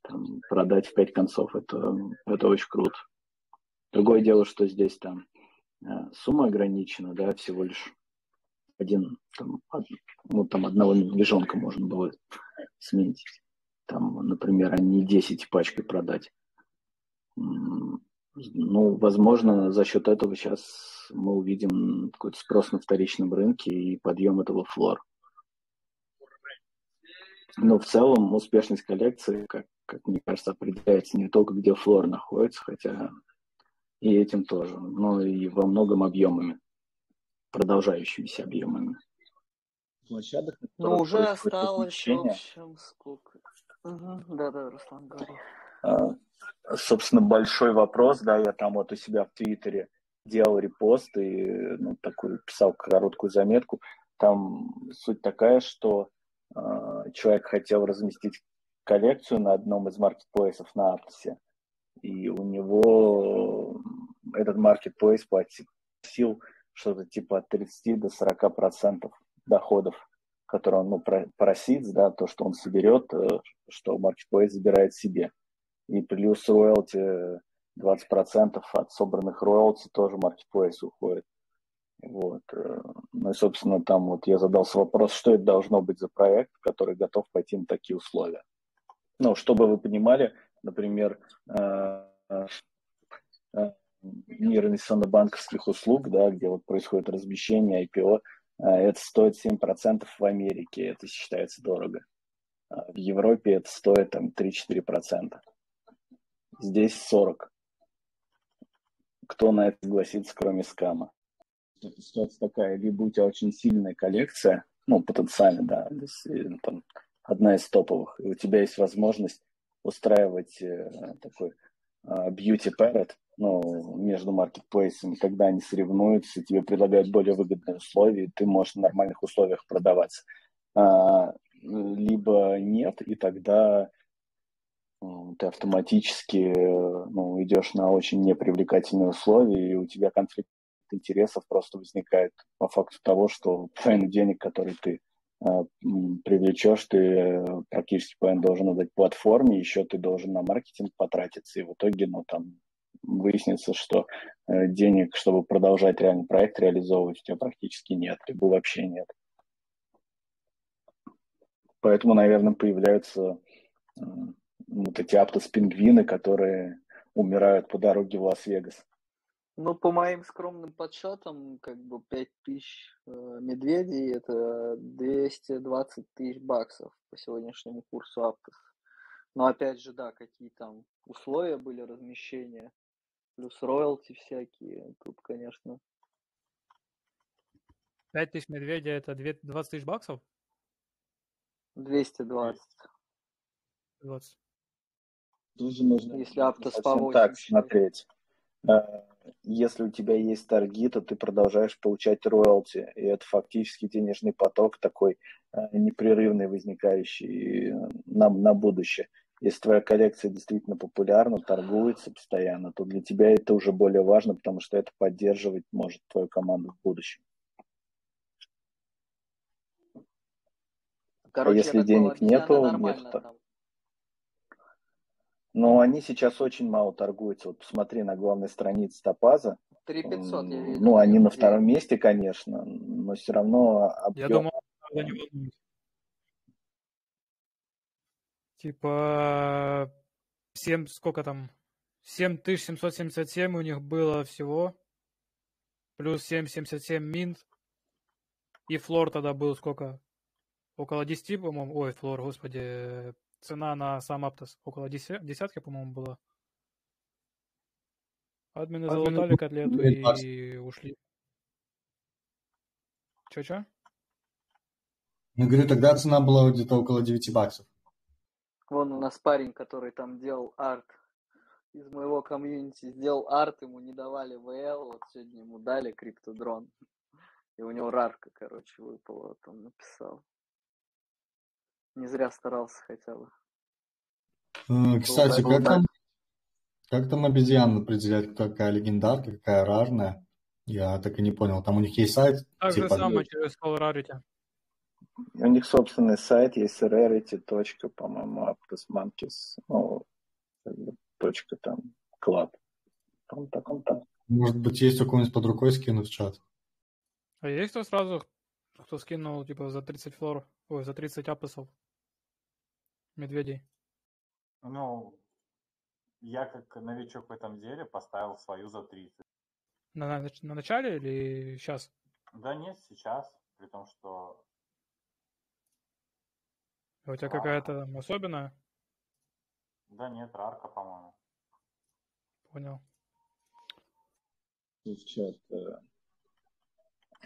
там, продать в 5 концов это, это очень круто. Другое дело, что здесь там э, сумма ограничена, да, всего лишь один, там, ну, там одного медвежонка можно было сменить. Там, например, а не 10 пачкой продать. Ну, возможно, за счет этого сейчас мы увидим какой-то спрос на вторичном рынке и подъем этого флора. Но в целом успешность коллекции, как, как мне кажется, определяется не только где флор находится, хотя и этим тоже, но и во многом объемами, продолжающимися объемами. Площадок, ну, уже осталось, в общем, сколько? Угу. Да-да, Руслан, говори. А, собственно, большой вопрос, да, я там вот у себя в Твиттере делал репост и ну, такую писал короткую заметку. Там суть такая, что человек хотел разместить коллекцию на одном из маркетплейсов на Аптосе, и у него этот маркетплейс платил что-то типа от 30 до 40 процентов доходов, которые он ну, просит, да, то, что он соберет, э, что маркетплейс забирает себе. И плюс роялти 20% от собранных роялти тоже маркетплейс уходит. Вот. Э, ну и, собственно, там вот я задался вопрос, что это должно быть за проект, который готов пойти на такие условия. Ну, чтобы вы понимали, например, э, э, мир инвестиционно-банковских услуг, да, где вот происходит размещение IPO, это стоит 7% в Америке, это считается дорого. А в Европе это стоит там 3-4%. Здесь 40. Кто на это согласится, кроме скама? Ситуация такая, либо у тебя очень сильная коллекция, ну, потенциально, да, там, одна из топовых, и у тебя есть возможность устраивать э, такой э, beauty parrot, ну, между маркетплейсами, когда они соревнуются, тебе предлагают более выгодные условия, и ты можешь в нормальных условиях продаваться. А, либо нет, и тогда ты автоматически ну, идешь на очень непривлекательные условия, и у тебя конфликт интересов просто возникает по факту того, что половину денег, которые ты э, привлечешь, ты э, практически половину должен отдать платформе, еще ты должен на маркетинг потратиться, и в итоге, ну, там, выяснится, что э, денег, чтобы продолжать реальный проект реализовывать, у тебя практически нет, либо вообще нет. Поэтому, наверное, появляются вот эти аптос-пингвины, которые умирают по дороге в Лас-Вегас. Ну, по моим скромным подсчетам, как бы 5 тысяч э, медведей – это 220 тысяч баксов по сегодняшнему курсу Аптос. Но опять же, да, какие там условия были размещения, плюс роялти всякие, тут, конечно. 5 тысяч медведя – это 20 тысяч баксов? 220. 20. Тоже нужно Если Аптос по так смотреть. Э, если у тебя есть торги, то ты продолжаешь получать роялти, и это фактически денежный поток такой э, непрерывный, возникающий э, нам на будущее. Если твоя коллекция действительно популярна, торгуется постоянно, то для тебя это уже более важно, потому что это поддерживать может твою команду в будущем. Короче, а если денег нету, нет. Там. Но они сейчас очень мало торгуются. Вот посмотри на главной странице Топаза. 3500 я видел. Ну, они на втором месте, конечно, но все равно объем... Я думал, не Типа 7, сколько там? 7777 у них было всего. Плюс 777 минт. И флор тогда был сколько? Около 10, по-моему. Ой, флор, господи. Цена на сам Аптос около десятки, по-моему, была. Админы залутали котлету и ушли. Че-че? Ну, говорю, тогда цена была где-то около 9 баксов. Вон у нас парень, который там делал арт из моего комьюнити, сделал арт, ему не давали ВЛ, вот сегодня ему дали криптодрон. И у него рарка, короче, выпала, вот он написал. Не зря старался хотя бы. Кстати, как там, как там обезьян определять, какая легендарка, какая рарная? Я так и не понял. Там у них есть сайт? Так типа... же самое через Call Rarity. У них собственный сайт есть rarity. по-моему, aptusmonkeys, ну, точка там, club. Там, так, он там. Может быть, есть у кого-нибудь под рукой скинуть в чат? А есть кто сразу что скинул, типа, за 30 флор, ой, за 30 апосов медведей. Ну, я как новичок в этом деле поставил свою за 30. На, на, на начале или сейчас? Да нет, сейчас, при том, что... А у тебя Рарка. какая-то там особенная? Да нет, рарка, по-моему. Понял. в чат э,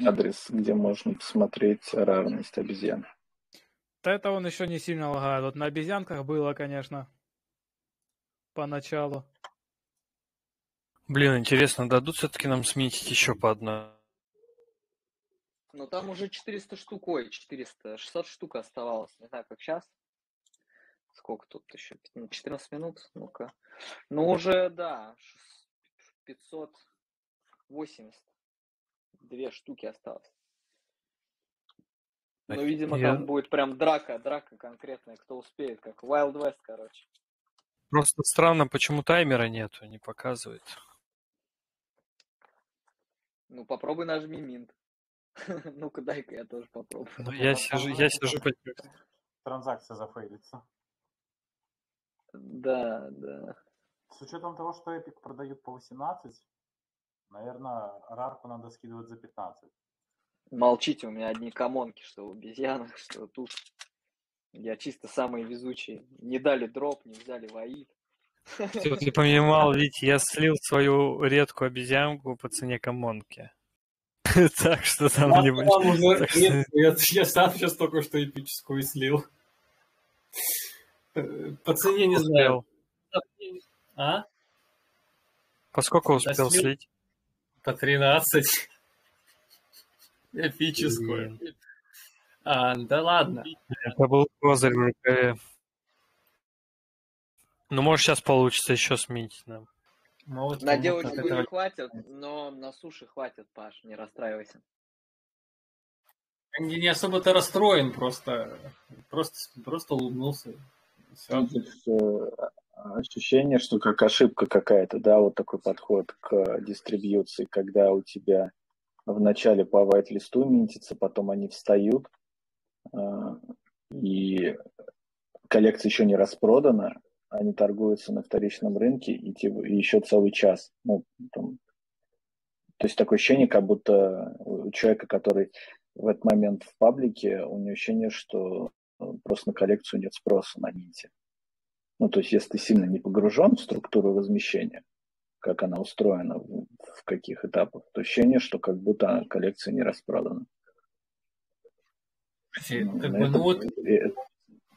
адрес, где можно посмотреть рарность обезьян. Да это он еще не сильно лагает. Вот на обезьянках было, конечно, поначалу. Блин, интересно, дадут все-таки нам сменить еще по одной? Но там уже 400 штук, ой, 400, 600 штук оставалось. Не знаю, как сейчас. Сколько тут еще? Ну, 14 минут? Ну-ка. Ну, уже, да, шест- 580. Две штуки осталось. Ну, видимо, Я- там будет прям драка, драка конкретная, кто успеет, как Wild West, короче. Просто странно, почему таймера нету, не показывает. Ну, попробуй нажми минт. Ну-ка, дай-ка я тоже попробую. Ну, я сижу, я сижу по... Транзакция зафейлится. Да, да. С учетом того, что Epic продают по 18, наверное, рарку надо скидывать за 15. Молчите, у меня одни комонки, что в обезьянах, что тут. Я чисто самый везучий. Не дали дроп, не взяли воит. Ты, ты понимал, ведь я слил свою редкую обезьянку по цене комонки. Так что там не нет, я, сам сейчас только что эпическую слил. Э, По цене не знаю. А? По сколько успел слить? По 13. Эпическую. А, да ладно. Это был козырь в рукаве. Ну, может, сейчас получится еще сменить нам. Ну, вот На девочку не хватит, но на суше хватит, Паш, не расстраивайся. Я не особо-то расстроен, просто, просто, просто улыбнулся. Всё. Ну, э, ощущение, что как ошибка какая-то, да, вот такой подход к дистрибьюции, когда у тебя вначале по вайт-листу минтится, потом они встают, э, и коллекция еще не распродана, они торгуются на вторичном рынке и, типа, еще целый час. Ну, там, то есть такое ощущение, как будто у человека, который в этот момент в паблике, у него ощущение, что э, просто на коллекцию нет спроса на Минте. Ну, то есть, если ты сильно не погружен в структуру размещения, как она устроена, в, каких этапах, то ощущение, что как будто коллекция не распродана. Ну, как бы, это, ну вот, э-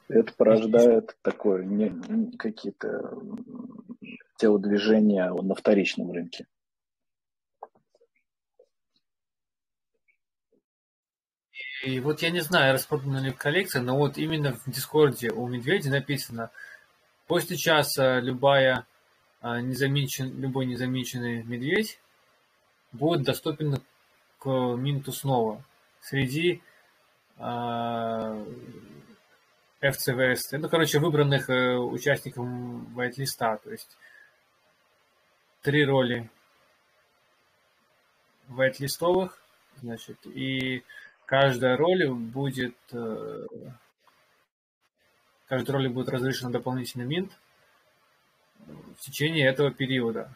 это порождает такое не, какие-то телодвижения на вторичном рынке. И вот я не знаю, распродана ли коллекция, но вот именно в Дискорде у Медведя написано, после часа любая незамечен, любой незамеченный медведь будет доступен к минту снова среди а, FCVS, ну, короче, выбранных э, участников вайт-листа, то есть три роли вайт-листовых, значит, и каждая роль будет э, каждой роли будет разрешен дополнительный минт в течение этого периода.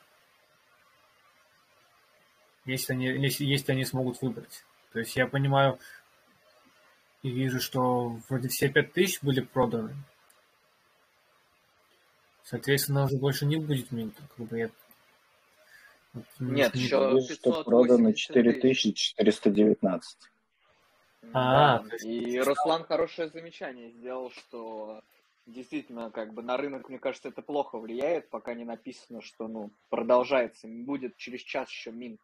Если они, если, если они смогут выбрать. То есть я понимаю и вижу, что вроде все 5000 были проданы. Соответственно, уже больше не будет минта. Как бы я... вот Нет, не- еще Вижу, что продано 4419. А, Да, и Руслан хорошее замечание сделал, что действительно, как бы на рынок, мне кажется, это плохо влияет, пока не написано, что, ну, продолжается, будет через час еще мин.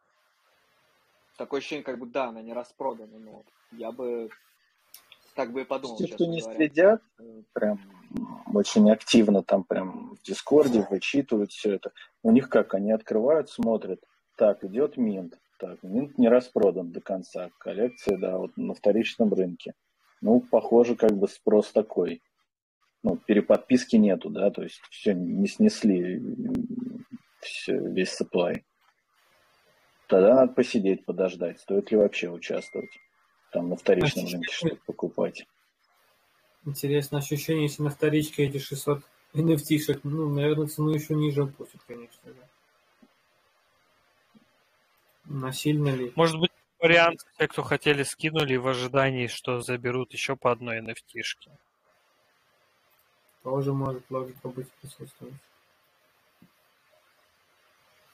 Такое ощущение, как бы, да, она не распродана, но я бы так бы и подумал, Те, кто не говоря. следят, э, прям очень активно там прям в Дискорде вычитывают все это. У них как, они открывают, смотрят, так, идет Минт, так, Минт не распродан до конца, коллекция, да, вот на вторичном рынке. Ну, похоже, как бы спрос такой. Ну, переподписки нету, да, то есть все не снесли все, весь supply. Тогда надо посидеть, подождать, стоит ли вообще участвовать. там на вторичном рынке что-то покупать. Интересно ощущение, если на вторичке эти 600 NFT-шек, ну, наверное, цену еще ниже опустят, конечно, да. Насильно ли? Может быть, вариант, те, кто хотели, скинули в ожидании, что заберут еще по одной NFT-шке. Тоже может логика быть присутствовать.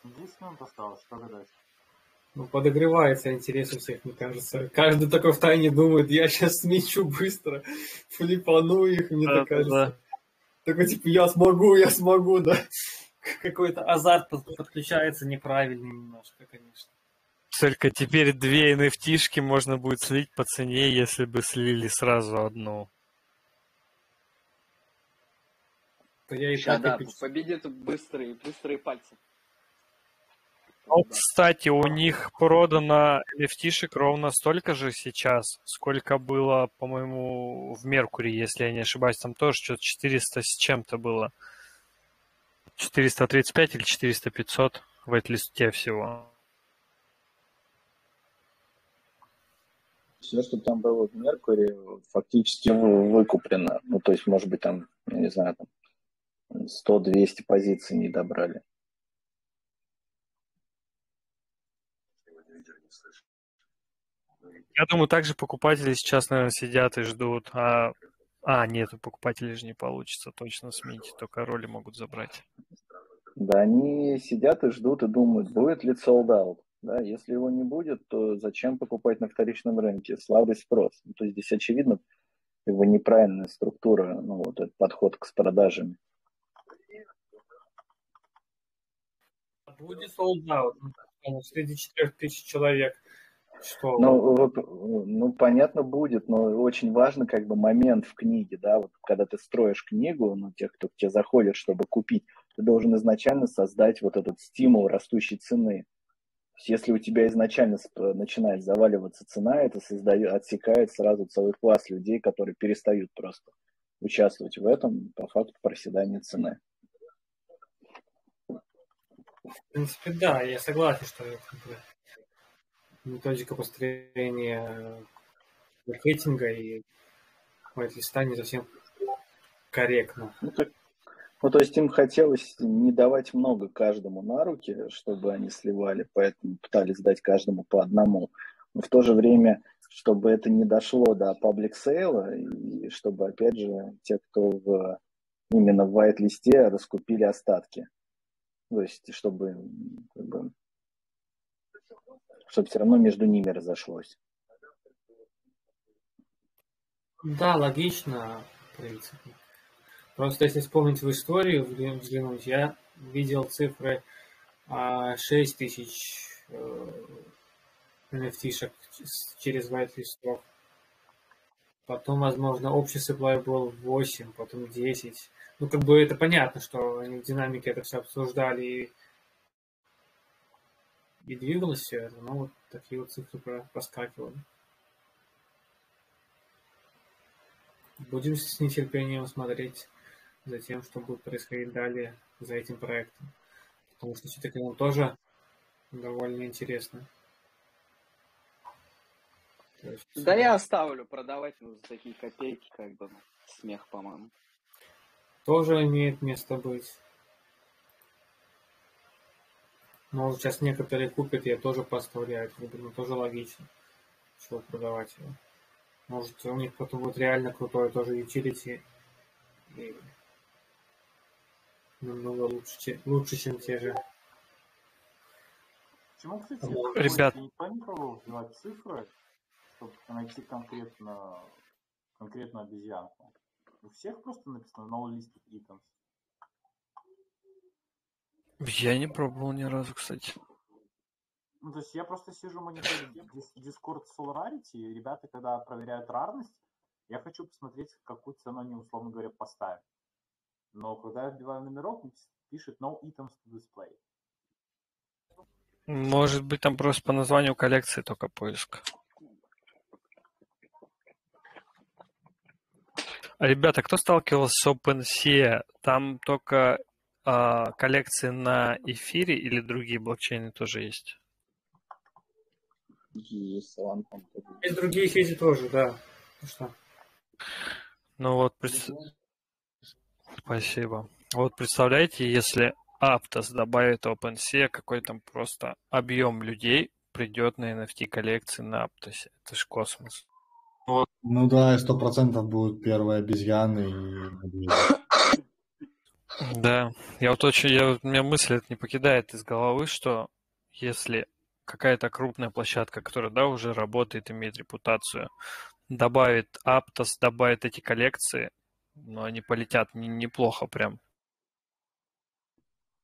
10 минут осталось, что гадать? Ну, подогревается интерес у всех, мне кажется. Каждый такой в тайне думает, я сейчас смечу быстро, флипану их, мне Да, так кажется. да. Такой, типа, я смогу, я смогу, да. Какой-то азарт под- подключается неправильный немножко, конечно. Только теперь две NFT-шки можно будет слить по цене, если бы слили сразу одну. То я и Ща, так да, победит быстрые, быстрые пальцы. Ну, Да. кстати, у них продано NFT-шек ровно столько же сейчас, сколько было, по-моему, в Меркури, если я не ошибаюсь. Там тоже что-то 400 с чем-то было. 435 или 400-500 в этой листе всего. Все, что там было в Меркури, фактически вы- выкуплено. Ну, то есть, может быть, там, я не знаю, там 100-200 позиций не добрали. Я думаю, также покупатели сейчас, наверное, сидят и ждут. А, а нет, у покупателей же не получится точно сменить, только роли могут забрать. Да, они сидят и ждут и думают, будет ли sold out. Да, если его не будет, то зачем покупать на вторичном рынке? Слабый спрос. Ну, то есть здесь очевидно бы неправильная структура, ну, вот этот подход к с продажами. Будет sold out. Ну, Среди 4000 человек. Что? Ну, вот, ну, понятно будет, но очень важно как бы момент в книге, да, вот когда ты строишь книгу, ну, тех, кто к тебе заходит, чтобы купить, ты должен изначально создать вот этот стимул растущей цены. Если у тебя изначально начинает заваливаться цена, это создает, отсекает сразу целый класс людей, которые перестают просто участвовать в этом по факту проседания цены. В принципе, да, я согласен, что как методика построения маркетинга и листа не совсем корректно. Ну, то, ну, то есть им хотелось не давать много каждому на руки, чтобы они сливали, поэтому пытались дать каждому по одному. Но в то же время, чтобы это не дошло до паблик сейла, и чтобы, опять же, те, кто в, именно в white-листе раскупили остатки. То есть, чтобы, как бы, чтобы все равно между ними разошлось. Да, логично, в принципе. Просто если вспомнить в историю, взглянуть, я видел цифры а, 6 тысяч э, NFT-шек ч- через whitelistов. Потом, возможно, общий supply был 8, потом 10. Ну, как бы это понятно, что они в динамике это все обсуждали и, и двигалось все это. Но вот такие вот цифры про- проскакивали. Будем с нетерпением смотреть за тем, что будет происходить далее за этим проектом. Потому что все-таки нам тоже довольно интересно. Есть, Да я оставлю продавать за такие копейки, как бы, ну, смех, по-моему. Тоже имеет место быть. Может, сейчас некоторые купят, я тоже поставляю. Бы, ну, тоже логично. Чего продавать его. Может, у них потом будет реально крутое тоже utility. И намного лучше, лучше, чем те же. Почему, кстати, Ребят. Никто не пробовал вбивать цифры, чтобы найти конкретно, конкретную обезьянку? У всех просто написано no listed items. Я не пробовал ни разу, кстати. Ну, то есть я просто сижу, мониторю Discord Solarity, и ребята, когда проверяют рарность, я хочу посмотреть, какую цену они, условно говоря, поставят. Но когда я вбиваю номерок, пишет no items to display. Может быть, там просто по названию коллекции только поиск. Ребята, кто сталкивался с OpenSea? Там только а, коллекции на эфире или другие блокчейны тоже есть? И Солан, Есть другие физи тоже, да. Ну что? Ну вот, пред... спасибо. Вот представляете, если Aptos добавит OpenSea, какой там просто объем людей придет на NFT коллекции на Aptos. Это ж космос. Вот. Ну да, сто процентов будут первые обезьяны и Да, я вот очень, я, у меня мысль это не покидает из головы, что если какая-то крупная площадка, которая, да, уже работает, имеет репутацию, добавит Aptos, добавит эти коллекции, но они полетят не, неплохо прям.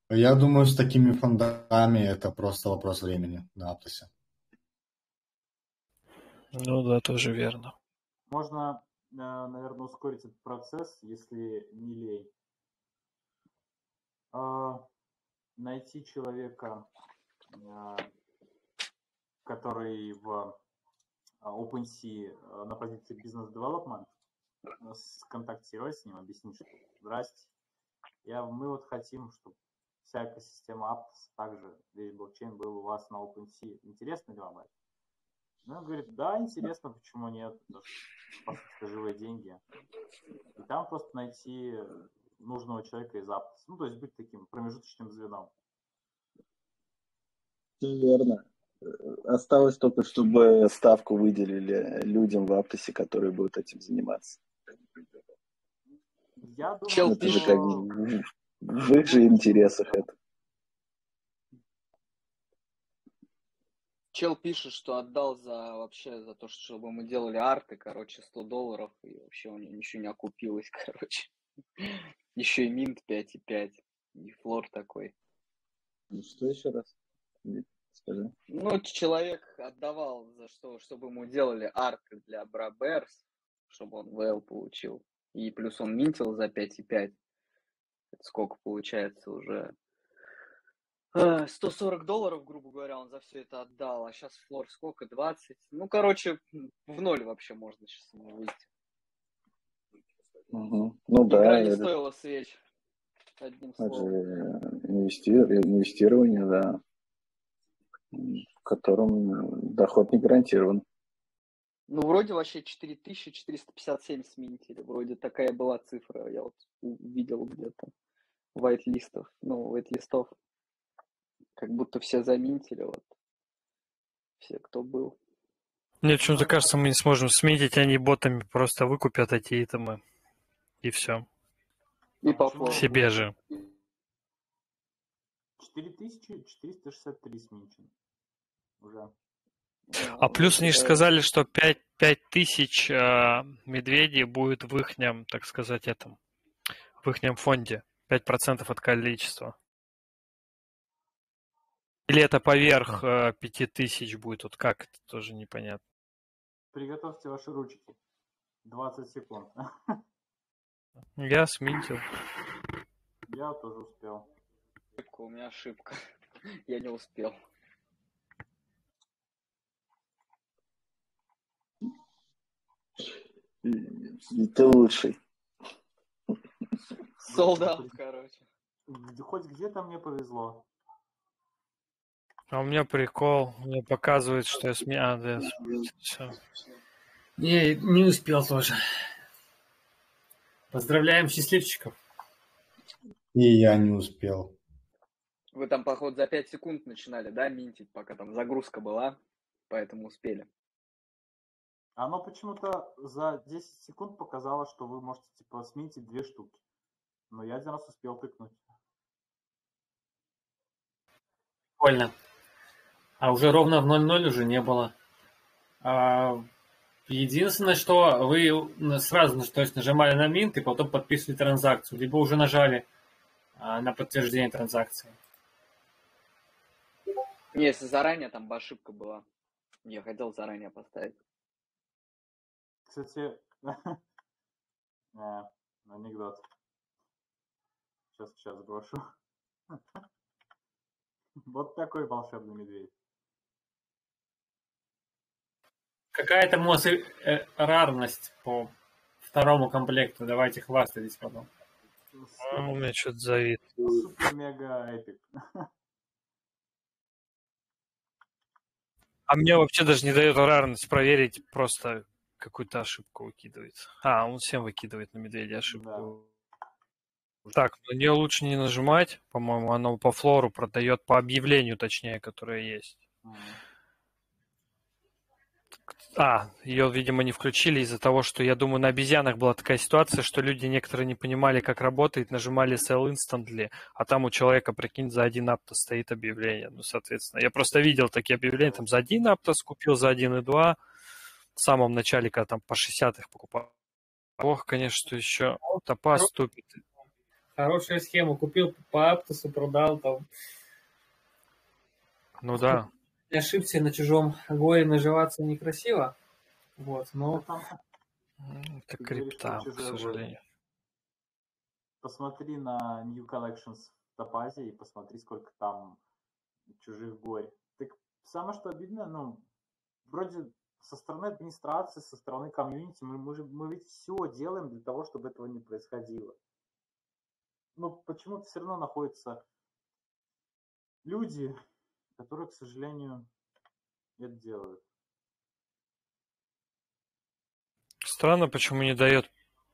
Я думаю, с такими фондами это просто вопрос времени на Аптосе. Ну да, тоже верно. Можно, э, наверное, ускорить этот процесс, если не лень. А, найти человека, а, который в а, OpenSea на позиции бизнес-девелопмент, сконтактировать с ним, объяснить, что здрасте, я, мы вот хотим, чтобы вся экосистема Aptos, также весь блокчейн был у вас на OpenSea. Интересно ли вам это? Ну, он говорит, да, интересно, почему нет, это, по сути, это живые деньги. И там просто найти нужного человека из Aptos. Ну, то есть быть таким промежуточным звеном. Все верно. Осталось только, чтобы ставку выделили людям в Аптосе, которые будут этим заниматься. Я думаю, Чел, это же как в их же интересах это. Чел пишет, что отдал за вообще за то, чтобы мы делали арты, короче, 100 долларов, и вообще у него ничего не окупилось, короче. Еще и минт 5,5, и флор такой. Ну что еще раз? Скажи. Ну, человек отдавал за что, чтобы ему делали арты для Браберс, чтобы он ВЛ получил. И плюс он минтил за 5,5. Это сколько получается уже? 140 долларов, грубо говоря, он за все это отдал, а сейчас флор сколько? 20? Ну, короче, в ноль вообще можно сейчас выйти. Угу. Ну Игра да. не это, стоила свеч. Одним это словом. инвести- инвестирование, да, в котором доход не гарантирован. Ну, вроде вообще 4457 сминтили. Вроде такая была цифра. Я вот увидел где-то вайт-листов. Ну, вайт-листов. Как будто все заминтили, вот. Все, кто был. Мне почему-то кажется, мы не сможем сметить, они ботами просто выкупят эти итемы. И все. И по флору. Себе же. 4463 сминчен. Уже. А плюс они же сказали, что 5, 5 тысяч э, медведей будет в ихнем, так сказать, этом, в ихнем фонде. 5% от количества. Или это поверх э, 5 тысяч будет? Вот как? Это тоже непонятно. Приготовьте ваши ручки. 20 секунд. Я сминтил. Я тоже успел. Ошибка, у меня ошибка. Я не успел. Ты лучший. Солдат, короче. Хоть где-то мне повезло. А у меня прикол. Мне показывает, что я сми... А, да, все. Не, не успел тоже. Поздравляем счастливчиков. И я не успел. Вы там, походу, за 5 секунд начинали, да, минтить, пока там загрузка была, поэтому успели. Оно почему-то за 10 секунд показало, что вы можете типа сменить две штуки. Но я один раз успел тыкнуть. Прикольно. А уже ровно в 0-0 уже не было. А, единственное, что вы сразу то есть, нажимали на минт и потом подписывали транзакцию, либо уже нажали а, на подтверждение транзакции. Не, если заранее там бы ошибка была. Я хотел заранее поставить. Кстати, э, анекдот. Сейчас, сейчас брошу. Вот такой волшебный медведь. Какая-то может э, рарность по второму комплекту. Давайте хвастайтесь потом. А, у меня что-то завис. Супер мега эпик. А мне вообще даже не дает рарность проверить, просто какую-то ошибку выкидывает. А, он всем выкидывает на медведя ошибку. Да. Так, на нее лучше не нажимать, по-моему, оно по флору продает, по объявлению точнее, которое есть. Mm-hmm. А, ее, видимо, не включили из-за того, что, я думаю, на обезьянах была такая ситуация, что люди некоторые не понимали, как работает, нажимали Sell Instantly, а там у человека, прикинь, за один аптос стоит объявление. Ну, соответственно, я просто видел такие объявления, там за один аптос купил, за один и два. В самом начале, когда там по 60 их покупал. Ох, конечно, что еще топаз тупит. Хорошая схема. Купил по аптосу, продал там. Ну да ошибся на чужом горе наживаться некрасиво. Вот, но... Это крипта, к сожалению. Посмотри на New Collections в Топазе и посмотри, сколько там чужих горь. Так самое что обидно, ну, вроде со стороны администрации, со стороны комьюнити, мы, мы, же, мы ведь все делаем для того, чтобы этого не происходило. Но почему-то все равно находятся люди, которые, к сожалению, это делают. Странно, почему не дает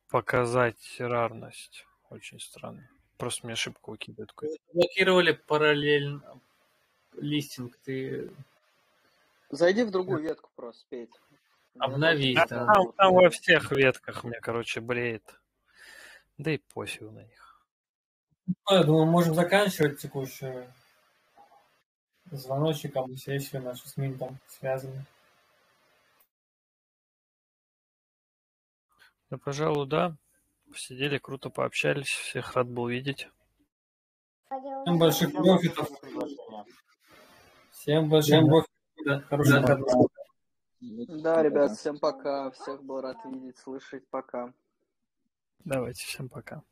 показать рарность. Очень странно. Просто мне ошибку выкидывает. Блокировали параллельно листинг. Ты... Зайди в другую ветку просто, Петь. Обнови. Да, да. Там, там во всех ветках мне, короче, бреет. Да и пофиг на них. Ну, я думаю, можем заканчивать текущую звоночником и сессию нашу с Минтом связаны. Да, пожалуй, да. Посидели, круто пообщались. Всех рад был видеть. Всем больших профитов. Всем больших профитов. Да, хорошего Да, ребят, всем пока. Всех был рад видеть, слышать. Пока. Давайте, всем пока.